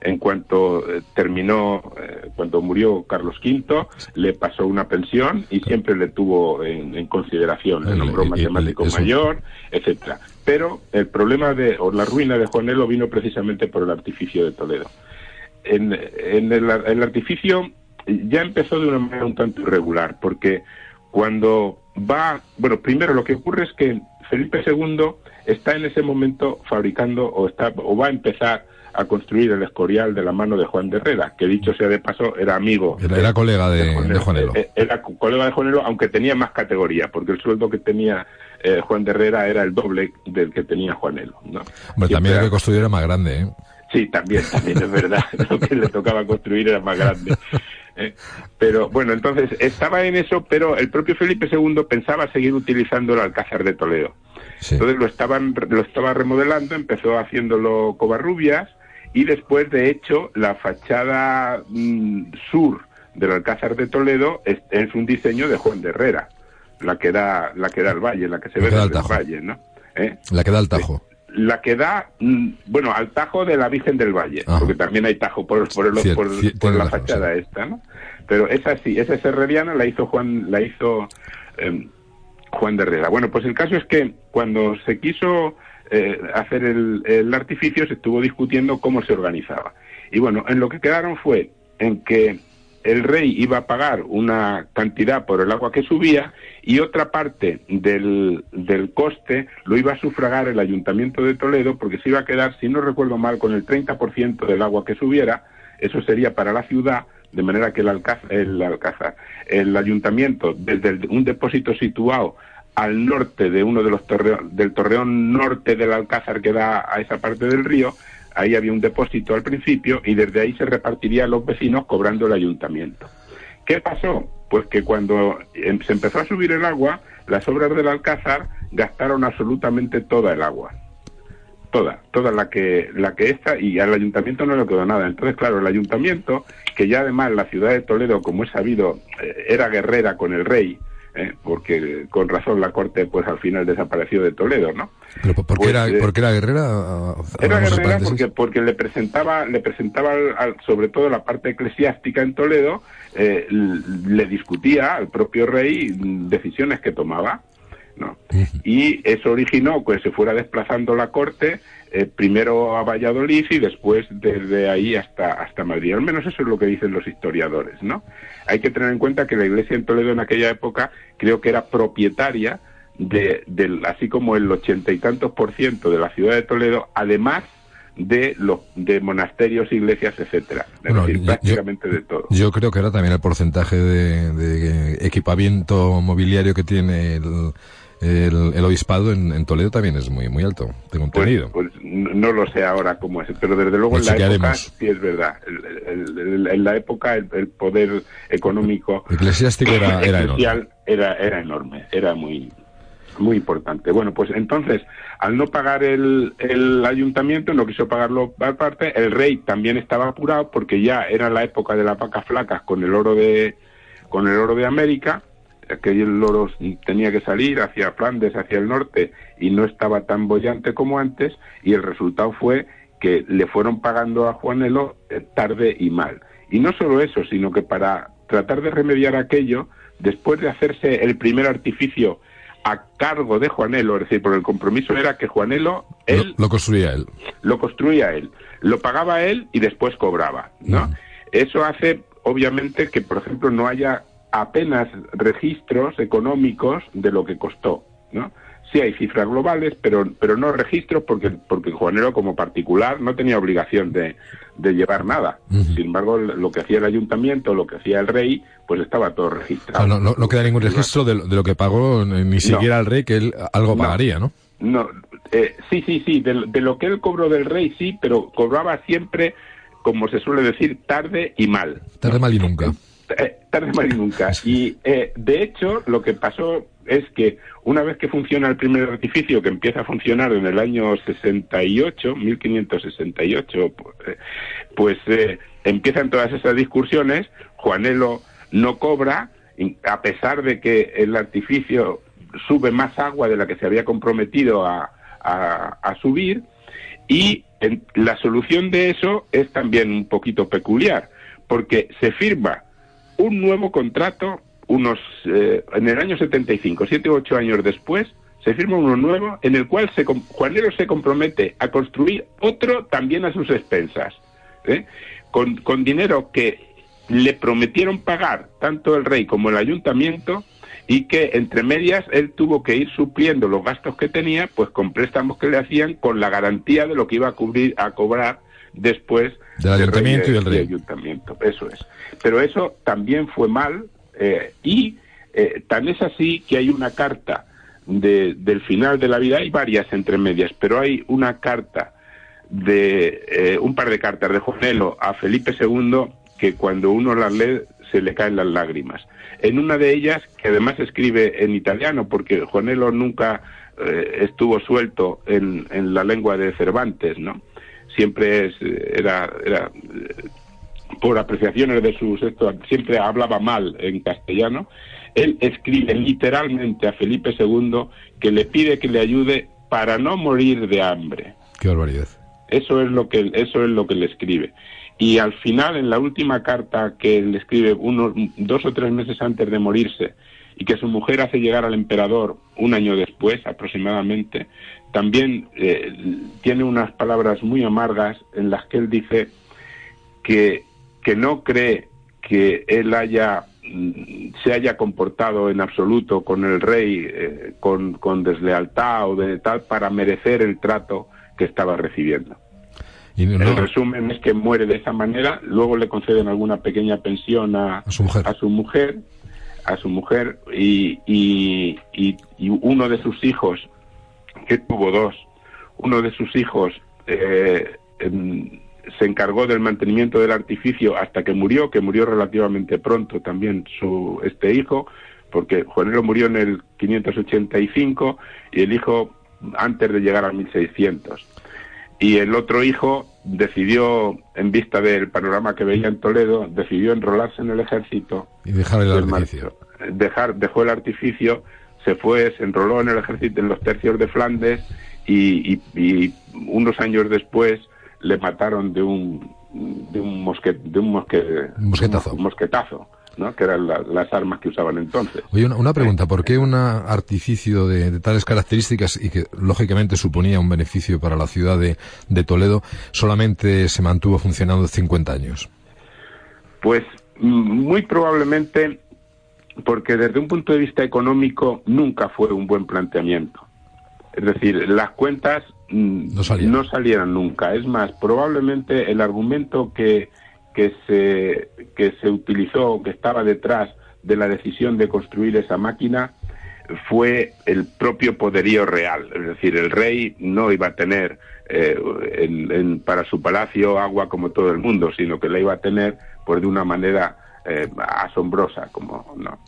en cuanto eh, terminó, eh, cuando murió Carlos V, le pasó una pensión y siempre le tuvo en, consideración, le nombró matemático mayor, etcétera. Pero el problema de, o la ruina de Juanelo vino precisamente por el artificio de Toledo. En, el, el artificio ya empezó de una manera un tanto irregular, porque cuando va, bueno, primero lo que ocurre es que Felipe II está en ese momento fabricando o está o va a empezar a construir el Escorial de la mano de Juan de Herrera, que dicho sea de paso, era amigo. Era, colega de, Juanelo. Eh, era colega de Juanelo, aunque tenía más categoría, porque el sueldo que tenía eh, Juan de Herrera era el doble del que tenía Juanelo. ¿no? también el que construyó era más grande, ¿eh? Sí, también, también es verdad. Lo que le tocaba construir era más grande. ¿eh? Pero bueno, entonces estaba en eso, pero el propio Felipe II pensaba seguir utilizando el Alcázar de Toledo. Entonces lo estaban lo estaba remodelando, empezó haciéndolo Covarrubias y después, de hecho, la fachada mm, sur del Alcázar de Toledo es, un diseño de Juan de Herrera, la que da, la que da al valle, la que se ve desde el valle, ¿no? ¿Eh? La que da al Tajo. La que da, mm, bueno, al Tajo de la Virgen del Valle, porque también hay Tajo por, por, el, por, la fachada esta, ¿no? Pero esa sí, esa es herreriana, la hizo Juan, la hizo em, Juan de Herrera. Bueno, pues el caso es que cuando se quiso eh, hacer el, artificio se estuvo discutiendo cómo se organizaba. Y bueno, en lo que quedaron fue en que el rey iba a pagar una cantidad por el agua que subía y otra parte del, del coste lo iba a sufragar el ayuntamiento de Toledo porque se iba a quedar, si no recuerdo mal, con el 30% del agua que subiera. Eso sería para la ciudad, de manera que el, alcázar, el, alcázar, el ayuntamiento, desde un depósito situado al norte de uno de los torreones, del torreón norte del Alcázar que da a esa parte del río, ahí había un depósito al principio y desde ahí se repartiría a los vecinos cobrando el ayuntamiento. ¿Qué pasó? Pues que cuando em, se empezó a subir el agua, las obras del Alcázar gastaron absolutamente toda el agua. toda, toda la que, la que está, y al ayuntamiento no le quedó nada. Entonces, claro, el ayuntamiento, que ya además la ciudad de Toledo, como es sabido, eh, era guerrera con el rey, ¿eh? porque con razón la corte pues al final desapareció de Toledo, ¿no? ¿Pero por, qué, Pues, era, eh, por qué era guerrera? Era Hagamos el guerrera porque, porque le presentaba, le presentaba al- al- sobre todo la parte eclesiástica en Toledo, eh, le discutía al propio rey decisiones que tomaba. ¿no? Y eso originó que se fuera desplazando la corte eh, primero a Valladolid y después desde ahí hasta, hasta Madrid. Al menos eso es lo que dicen los historiadores. ¿no? Hay que tener en cuenta que la iglesia en Toledo en aquella época creo que era propietaria de, del, así como el ochenta y tantos por ciento de la ciudad de Toledo, además de los de monasterios, iglesias, etcétera. Es Bueno, decir, yo- prácticamente de todo. Yo creo que era también el porcentaje de, de equipamiento mobiliario que tiene el, el, el obispado en, en Toledo también es muy muy alto, tengo Pues, entendido. pues no no lo sé ahora cómo es, pero desde luego en la época sí es verdad. El- en la época el, poder económico Eclesiástico era, era enorme. era, era enorme, era muy muy importante. Bueno, pues entonces, al no pagar el, el ayuntamiento, no quiso pagarlo aparte, el rey también estaba apurado porque ya era la época de las vacas flacas con el oro de con el oro de América, que el oro tenía que salir hacia Flandes, hacia el norte, y no estaba tan bollante como antes, y el resultado fue que le fueron pagando a Juanelo eh, tarde y mal. Y no solo eso, sino que para tratar de remediar aquello, después de hacerse el primer artificio a cargo de Juanelo, es decir, por el compromiso era que Juanelo, él Lo, lo construía él. lo construía él, lo pagaba él y después cobraba, ¿no? Ujú. Eso hace, obviamente, que, por ejemplo, no haya apenas registros económicos de lo que costó, ¿no? Sí hay cifras globales, pero, pero no registros porque, porque Juanelo como particular no tenía obligación de, de llevar nada. Sin embargo, lo que hacía el ayuntamiento, lo que hacía el rey, pues estaba todo O sea, registrado. no, no, no queda ningún registro de, lo- de lo que pagó ni siquiera el rey, que él algo pagaría, ¿no? No, eh, sí, sí, sí, de, de lo que él cobró del rey sí, pero cobraba siempre, como se suele decir, tarde y mal. Tarde mal y nunca. Eh, tarde y nunca. Y eh, de hecho, lo que pasó es que una vez que funciona el primer artificio, que empieza a funcionar en el año 68, 1568, pues, eh, empiezan todas esas discusiones. Juanelo no cobra, a pesar de que el artificio sube más agua de la que se había comprometido a, a- a subir. Y en- la solución de eso es también un poquito peculiar, porque se firma un nuevo contrato unos eh, en el año 75, siete u ocho años después, se firma uno nuevo en el cual se, Juanero se compromete a construir otro también a sus expensas, ¿eh? con, con dinero que le prometieron pagar tanto el rey como el ayuntamiento y que entre medias él tuvo que ir supliendo los gastos que tenía pues con préstamos que le hacían con la garantía de lo que iba a cubrir a cobrar después Del ayuntamiento y del de- rey. de ayuntamiento eso es pero eso también fue mal eh, y eh, tan es así que hay una carta de- del final de la vida hay varias entre medias pero hay una carta de eh, un par de cartas de Juanelo a Felipe II que cuando uno las lee se le caen las lágrimas. En una de ellas, que además escribe en italiano, porque Juanelo nunca eh, estuvo suelto en, en la lengua de Cervantes, ¿no? Siempre es, era, era por apreciaciones de sus esto, siempre hablaba mal en castellano. Él escribe literalmente a Felipe II que le pide que le ayude para no morir de hambre. Qué barbaridad. Eso es lo que eso es lo que le escribe. Y al final, en la última carta que le escribe unos dos o tres meses antes de morirse y que su mujer hace llegar al emperador un año después aproximadamente, también eh, tiene unas palabras muy amargas en las que él dice que, que no cree que él haya mm, se haya comportado en absoluto con el rey eh, con, con deslealtad o de tal para merecer el trato que estaba recibiendo. Y no- El resumen es que muere de esa manera, luego le conceden alguna pequeña pensión a, A su mujer. a su mujer, a su mujer y, y, y- y uno de sus hijos, que tuvo dos, uno de sus hijos eh, em, se encargó del mantenimiento del artificio hasta que murió, que murió relativamente pronto también su este hijo, porque Juanelo murió en el 585 y el hijo antes de llegar al 1600. y el otro hijo decidió, en vista del panorama que veía en Toledo, decidió enrolarse en el ejército. Y dejar el artificio. Dejar, dejó el artificio, se fue, se enroló en el ejército en los tercios de Flandes y, unos años después le mataron de un de un de un, mosquetazo. Un mosquetazo que eran las armas que usaban entonces. Oye, una, pregunta, ¿por qué un artificio de, tales características y que lógicamente suponía un beneficio para la ciudad de, Toledo solamente se mantuvo funcionando 50 años? Pues muy probablemente porque desde un punto de vista económico nunca fue un buen planteamiento. Es decir, las cuentas mm, no salieron nunca. Es más, probablemente el argumento que, que se, que se utilizó, que estaba detrás de la decisión de construir esa máquina, fue el propio poderío real. Es decir, el rey no iba a tener eh, para su palacio agua como todo el mundo, sino que la iba a tener pues de una manera eh, asombrosa, como no.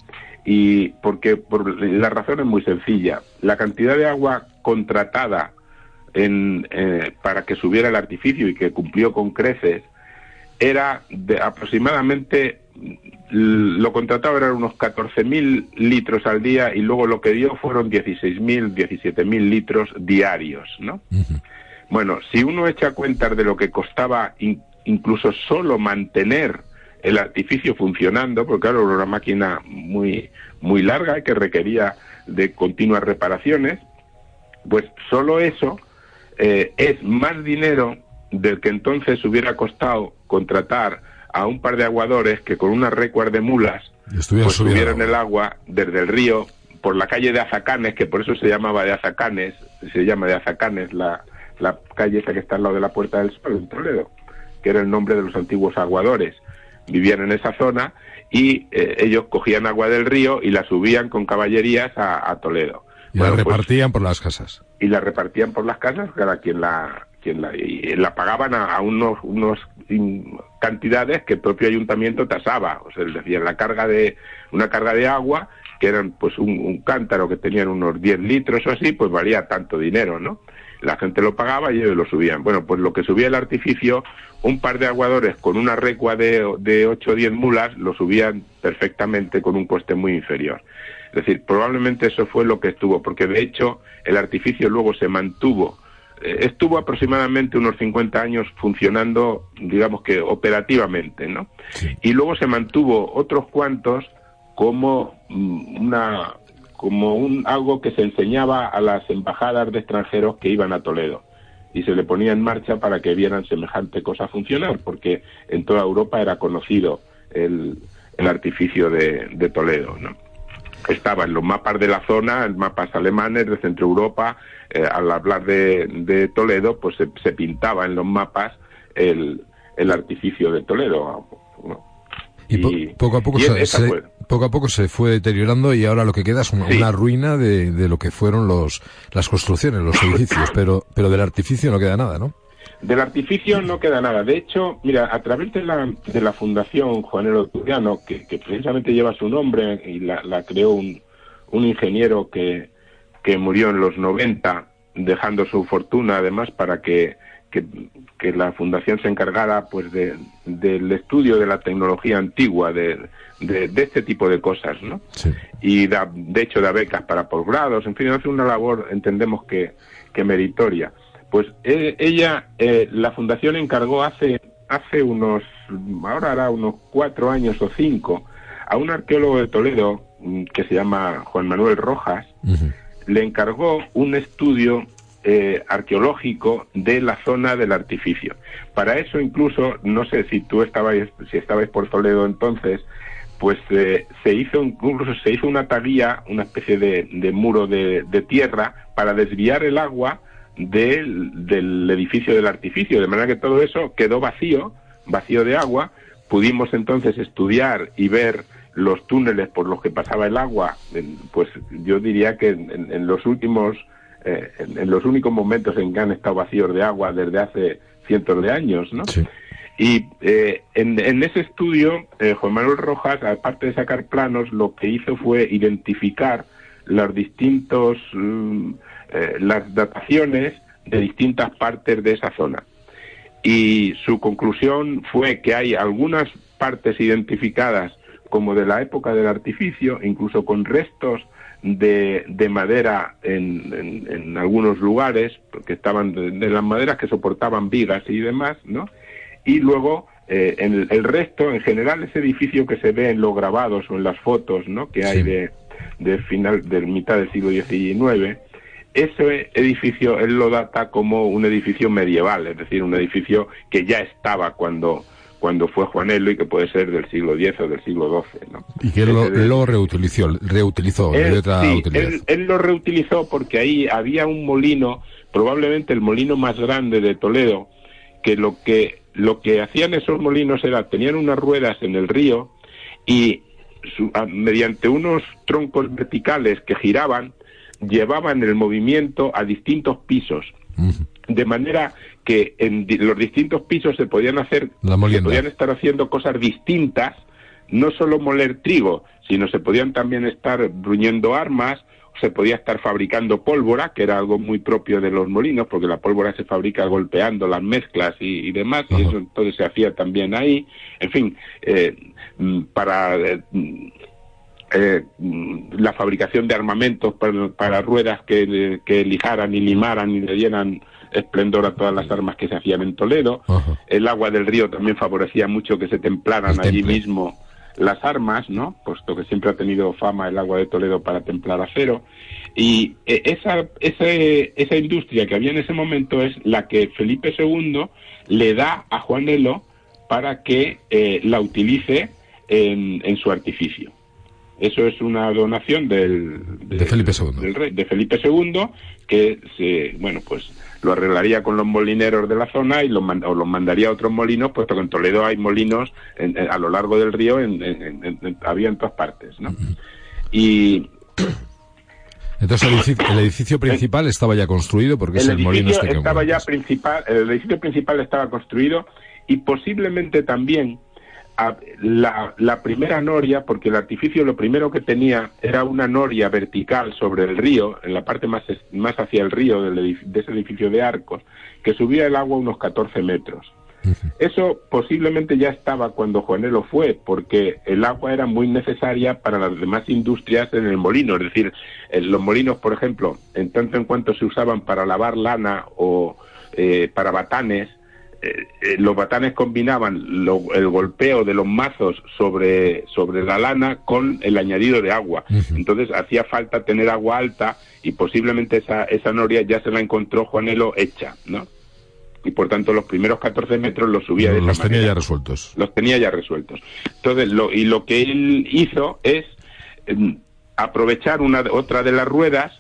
Y porque por, la razón es muy sencilla. La cantidad de agua contratada en, eh, para que subiera el artificio y que cumplió con creces era de aproximadamente lo contratado eran unos 14.000 litros al día y luego lo que dio fueron 16.000, 17.000 litros diarios, ¿no? Bueno, si uno echa cuentas de lo que costaba incluso solo mantener el artificio funcionando, porque claro, era una máquina muy, muy larga que requería de continuas reparaciones, pues solo eso eh, es más dinero del que entonces hubiera costado contratar a un par de aguadores que con una recuar de mulas pues subieran el agua desde el río por la calle de Azacanes, que por eso se llamaba de Azacanes, se llama de Azacanes la, la calle esa que está al lado de la Puerta del Sol en Toledo, que era el nombre de los antiguos aguadores. Vivían en esa zona y eh, ellos cogían agua del río y la subían con caballerías a, Toledo. Y la pues repartían por las casas. Y la repartían por las casas, cada quien la, quien la, y la pagaban a, unos, unos cantidades que el propio ayuntamiento tasaba. O sea, decía, la carga de, una carga de agua, que eran pues un, cántaro que tenían unos 10 litros o así, pues valía tanto dinero, ¿no? La gente lo pagaba y ellos lo subían. Bueno, pues lo que subía el artificio, un par de aguadores con una recua de, de 8 o 10 mulas lo subían perfectamente con un coste muy inferior. Es decir, probablemente eso fue lo que estuvo, porque de hecho el artificio luego se mantuvo eh, estuvo aproximadamente unos 50 años funcionando, digamos que operativamente, ¿no? Y luego se mantuvo otros cuantos como mm, una como un algo que se enseñaba a las embajadas de extranjeros que iban a Toledo y se le ponía en marcha para que vieran semejante cosa funcionar, porque en toda Europa era conocido el, el artificio de, de Toledo, ¿no? estaba en los mapas de la zona, en mapas alemanes de Centro Europa, eh, al hablar de, Toledo, pues se, pintaba en los mapas el, el artificio de Toledo. Y, poco a poco se, poco a poco se fue deteriorando y ahora lo que queda es una, ruina de, de, lo que fueron los las construcciones, los edificios, pero pero del artificio no queda nada, ¿no? Del artificio no queda nada. De hecho, mira, a través de la, de la Fundación Juanero Turiano, que, que precisamente lleva su nombre y la, la creó un, un ingeniero que, que murió en los 90, dejando su fortuna además para que, que, que la fundación se encargara pues de, del estudio de la tecnología antigua, de, de, de este tipo de cosas, ¿no? Y da, de hecho da becas para posgrados, en fin, hace una labor, entendemos que, que meritoria. Pues eh, ella, eh, la fundación encargó hace, hace unos, ahora hará unos cuatro años o cinco, a un arqueólogo de Toledo mm, que se llama Juan Manuel Rojas, le encargó un estudio eh, arqueológico de la zona del artificio. Para eso incluso, no sé si tú estabais, si estabais por Toledo entonces, pues se hizo incluso se hizo una taguía, una especie de, de muro de, de, tierra para desviar el agua del, edificio del artificio, de manera que todo eso quedó vacío, vacío de agua. Pudimos entonces estudiar y ver los túneles por los que pasaba el agua, pues yo diría que en, los últimos, eh, en, los únicos momentos en que han estado vacíos de agua desde hace cientos de años, ¿no? Y eh, en, ese estudio, eh, Juan Manuel Rojas, aparte de sacar planos, lo que hizo fue identificar los distintos mm, las dataciones de distintas partes de esa zona. Y su conclusión fue que hay algunas partes identificadas como de la época del artificio, incluso con restos de, de madera en, en, algunos lugares, porque estaban de, las maderas que soportaban vigas y demás, ¿no? Y luego eh, en el, resto, en general, ese edificio que se ve en los grabados o en las fotos, ¿no? Que hay de, de final, de mitad del siglo XIX, ese edificio él lo data como un edificio medieval, es decir, un edificio que ya estaba cuando cuando fue Juanelo y que puede ser del siglo X o del siglo XII. ¿no? Y que él lo, reutilizó, reutilizó él, otra sí, él, lo reutilizó porque ahí había un molino, probablemente el molino más grande de Toledo, que lo que lo que hacían esos molinos era tenían unas ruedas en el río y mediante unos troncos verticales que giraban llevaban el movimiento a distintos pisos de manera que en los distintos pisos se podían hacer, se podían estar haciendo cosas distintas, no solo moler trigo, sino se podían también estar bruñendo armas, se podía estar fabricando pólvora, que era algo muy propio de los molinos, porque la pólvora se fabrica golpeando las mezclas y, demás, y eso entonces se hacía también ahí. En fin, eh, mm, para eh, eh, la fabricación de armamentos para, ruedas que, que, lijaran y limaran y le dieran esplendor a todas las armas que se hacían en Toledo. El agua del río también favorecía mucho que se templaran allí mismo las armas, ¿no? Puesto que siempre ha tenido fama el agua de Toledo para templar acero. Y eh, esa, esa, esa industria que había en ese momento es la que Felipe II le da a Juanelo para que eh, la utilice en, en su artificio. Eso es una donación del, de Felipe II. Del rey, de Felipe II, que se, bueno, pues lo arreglaría con los molineros de la zona y los, o los mandaría a otros molinos, puesto que en Toledo hay molinos a lo largo del río, en, había en todas partes, ¿no? Y entonces el edificio, principal estaba ya construido porque es el molino este estaba ya principal, el edificio principal estaba construido y posiblemente también la, la, primera noria, porque el artificio lo primero que tenía era una noria vertical sobre el río, en la parte más, más hacia el río de ese edificio de arcos, que subía el agua unos 14 metros. Eso posiblemente ya estaba cuando Juanelo fue, porque el agua era muy necesaria para las demás industrias en el molino. Es decir, los molinos, por ejemplo, en tanto en cuanto se usaban para lavar lana o eh, para batanes, eh, eh, los batanes combinaban el golpeo de los mazos sobre, sobre la lana con el añadido de agua. Entonces hacía falta tener agua alta y posiblemente esa, esa noria ya se la encontró Juanelo hecha, ¿no? Y por tanto los primeros 14 metros los subía de esa Los tenía ya resueltos. Los tenía ya resueltos. Entonces, lo, y lo que él hizo es em, aprovechar una, otra de las ruedas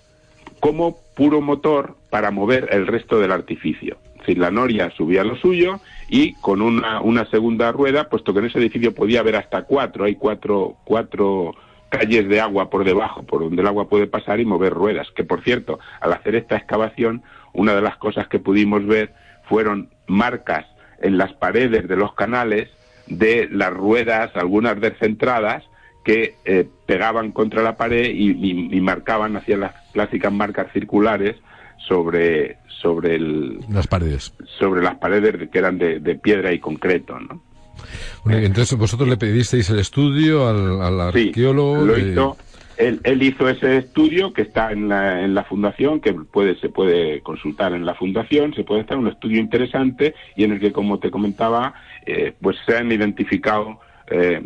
como puro motor para mover el resto del artificio la noria subía lo suyo y con una, una segunda rueda, puesto que en ese edificio podía haber hasta cuatro, hay cuatro, cuatro calles de agua por debajo, por donde el agua puede pasar y mover ruedas. Que por cierto, al hacer esta excavación, una de las cosas que pudimos ver fueron marcas en las paredes de los canales de las ruedas, algunas descentradas, que eh, pegaban contra la pared y, y marcaban, hacían las clásicas marcas circulares sobre, sobre el, las paredes. Sobre las paredes que eran de, piedra y concreto, ¿no? entonces vosotros le pedisteis el estudio al, arqueólogo. lo hizo, él, él, hizo ese estudio que está en la, en la fundación, que puede, se puede consultar en la fundación, se puede estar un estudio interesante y en el que, como te comentaba, eh, pues se han identificado eh,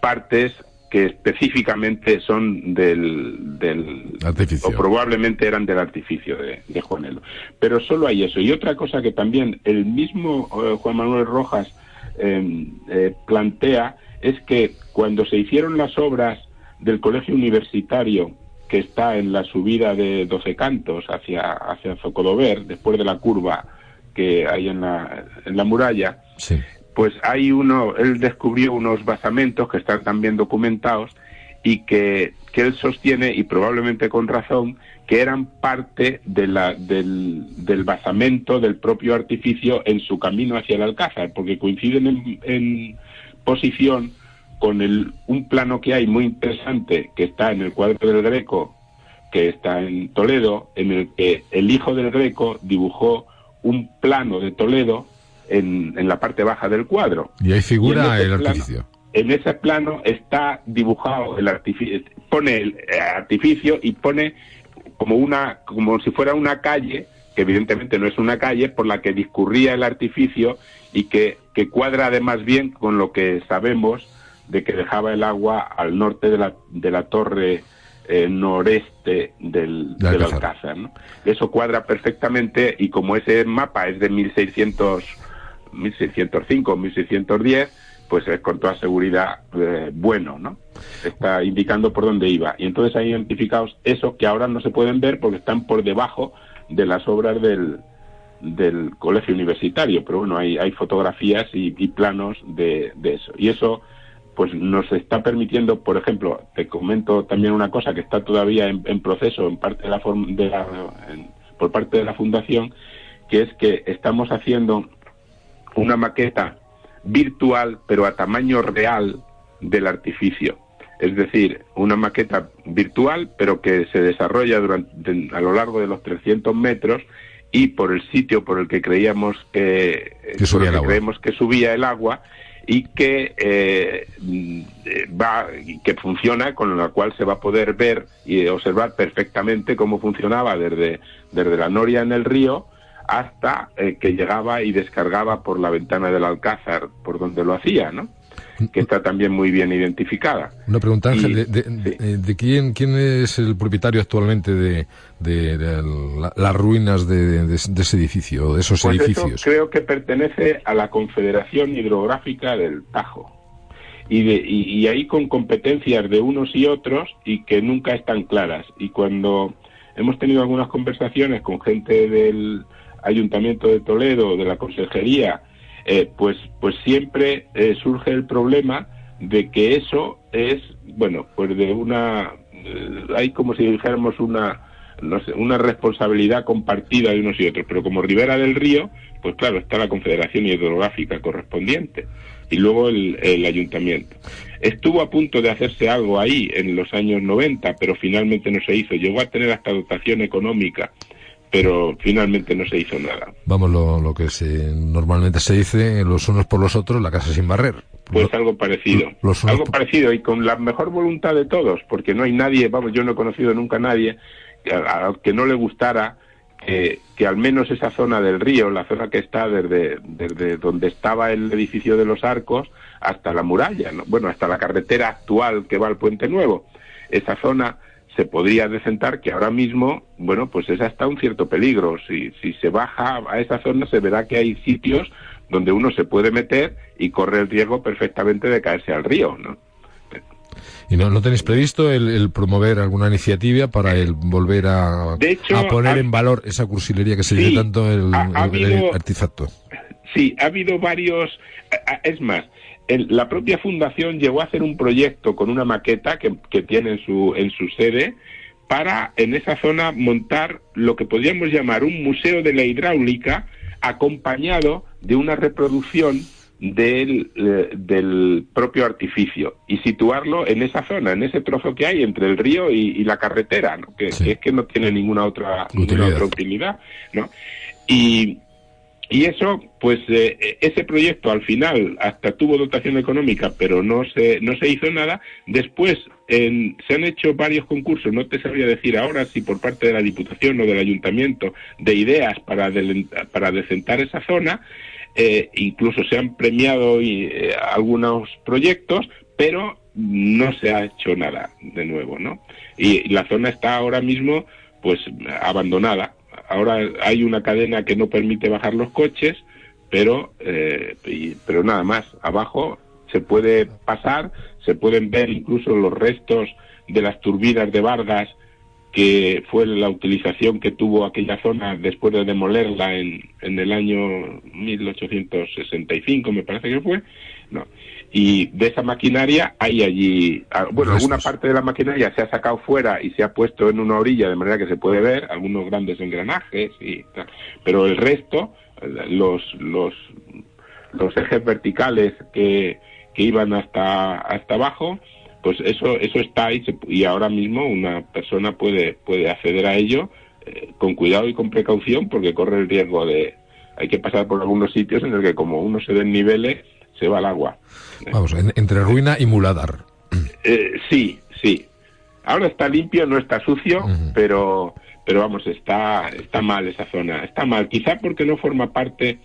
partes que específicamente son del, del artificio. o probablemente eran del artificio de, de, Juanelo. Pero solo hay eso. Y otra cosa que también el mismo eh, Juan Manuel Rojas em, eh, plantea es que cuando se hicieron las obras del colegio universitario que está en la subida de Doce Cantos hacia, hacia Zocodover, después de la curva que hay en la, en la muralla, sí pues hay uno, él descubrió unos basamentos que están también documentados y que, que él sostiene, y probablemente con razón, que eran parte de la, del, del, basamento del propio artificio en su camino hacia el Alcázar, porque coinciden en, en posición con el, un plano que hay muy interesante que está en el cuadro del Greco que está en Toledo, en el que el hijo del Greco dibujó un plano de Toledo en, en la parte baja del cuadro. Y ahí figura Y el plano- artificio. En ese plano está dibujado el artificio, pone el eh, artificio y pone como una, como si fuera una calle, que evidentemente no es una calle, por la que discurría el artificio y que, que cuadra además bien con lo que sabemos de que dejaba el agua al norte de la, de la torre eh, noreste del, De del Alcázar. Alcázar. ¿no? Eso cuadra perfectamente y como ese mapa es de 1600, 1605, 1610, pues es con toda seguridad eh, bueno, ¿no? Está indicando por dónde iba. Y entonces hay identificados esos que ahora no se pueden ver porque están por debajo de las obras del, del colegio universitario. Pero bueno, hay, hay fotografías y, planos de, de eso. Y eso pues nos está permitiendo, por ejemplo, te comento también una cosa que está todavía en, proceso en parte de la, de la- en- por parte de la fundación, que es que estamos haciendo una maqueta virtual, pero a tamaño real del artificio. Es decir, una maqueta virtual, pero que se desarrolla durante, a lo largo de los 300 metros y por el sitio por el que creíamos que, Que por subía el agua. creemos que subía el agua y que eh, mm, eh, va que funciona con la cual se va a poder ver y observar perfectamente cómo funcionaba desde desde la noria en el río hasta eh, que llegaba y descargaba por la ventana del alcázar por donde lo hacía, ¿no? Que está también muy bien identificada. Una pregunta, Ángel, Y- de, de- sí. de- de quién, quién es el propietario actualmente de, de- de la- las ruinas de, ese edificio, de esos Pues eso edificios? creo que pertenece a la Confederación Hidrográfica del Tajo. Y, de- y, y ahí con competencias de unos y otros y que nunca están claras. Y cuando hemos tenido algunas conversaciones con gente del Ayuntamiento de Toledo, de la Consejería, eh, pues, pues siempre eh, surge el problema de que eso es, bueno, pues de una, eh, hay como si dijéramos una, no sé, una responsabilidad compartida de unos y otros, pero como Ribera del Río, pues claro, está la Confederación Hidrográfica correspondiente y luego el, el ayuntamiento. Estuvo a punto de hacerse algo ahí en los años 90, pero finalmente no se hizo. Llegó a tener hasta dotación económica, pero finalmente no se hizo nada. Vamos, lo, lo que se, normalmente se dice, los unos por los otros, la casa sin barrer. Pues Lo- algo parecido. los unos Algo parecido y con la mejor voluntad de todos, porque no hay nadie, vamos, yo no he conocido nunca a nadie que, a- a- que no le gustara que, que al menos esa zona del río, la zona que está desde, desde donde estaba el edificio de los arcos hasta la muralla, ¿no? bueno, hasta la carretera actual que va al Puente Nuevo, esa zona se podría decentar que ahora mismo, bueno, pues es hasta un cierto peligro. Si, si se baja a esa zona se verá que hay sitios donde uno se puede meter y corre el riesgo perfectamente de caerse al río, ¿no? ¿Y no, no tenéis previsto el, el promover alguna iniciativa para el volver a, hecho, a poner ha- en valor esa cursilería que se Sí, dice tanto el, ha- ha el- el habido- artefacto? Sí, ha habido varios. a- a- Es más, el- la propia fundación llegó a hacer un proyecto con una maqueta que, que tiene en su, en su sede para en esa zona montar lo que podríamos llamar un museo de la hidráulica acompañado de una reproducción del, eh, del propio artificio y situarlo en esa zona, en ese trozo que hay entre el río y, y la carretera, ¿no? que, Sí. que es que no tiene ninguna otra, ninguna Utilidad. otra utilidad. ¿no? Y, y eso, pues eh, ese proyecto al final hasta tuvo dotación económica, pero no se, no se hizo nada. Después en- se han hecho varios concursos, no te sabría decir ahora si por parte de la Diputación o del Ayuntamiento, de ideas para, para decentar esa zona. Eh, incluso se han premiado eh, algunos proyectos, pero no se ha hecho nada de nuevo, ¿no? Y, la zona está ahora mismo, pues, abandonada. Ahora hay una cadena que no permite bajar los coches, pero, eh, y- pero nada más. Abajo se puede pasar, se pueden ver incluso los restos de las turbinas de Vargas que fue la utilización que tuvo aquella zona después de demolerla en, en el año 1865, me parece que fue, no. Y de esa maquinaria hay allí, ah, bueno, alguna parte de la maquinaria se ha sacado fuera y se ha puesto en una orilla de manera que se puede ver, algunos grandes engranajes y tal. Pero el resto, los, los, los ejes verticales que, que iban hasta, hasta abajo, pues eso eso está y, y ahora mismo una persona puede puede acceder a ello eh, con cuidado y con precaución porque corre el riesgo de hay que pasar por algunos sitios en el que como uno se desnivele se va al agua. Vamos entre ruina y muladar. Eh, sí sí. Ahora está limpio no está sucio pero pero vamos está está mal esa zona. Está mal quizá porque no forma parte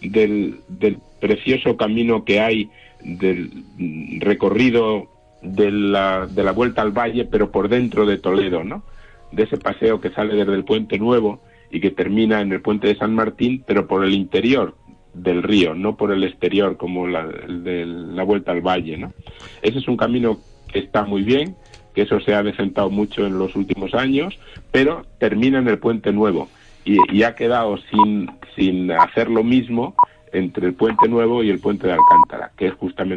del, del precioso camino que hay del recorrido de la, de la vuelta al valle, pero por dentro de Toledo, ¿no? De ese paseo que sale desde el Puente Nuevo y que termina en el Puente de San Martín, pero por el interior del río, no por el exterior como la, de la vuelta al valle, ¿no? Ese es un camino que está muy bien, que eso se ha decentado mucho en los últimos años, pero termina en el Puente Nuevo y, y ha quedado sin, sin hacer lo mismo entre el Puente Nuevo y el Puente de Alcántara, que es justamente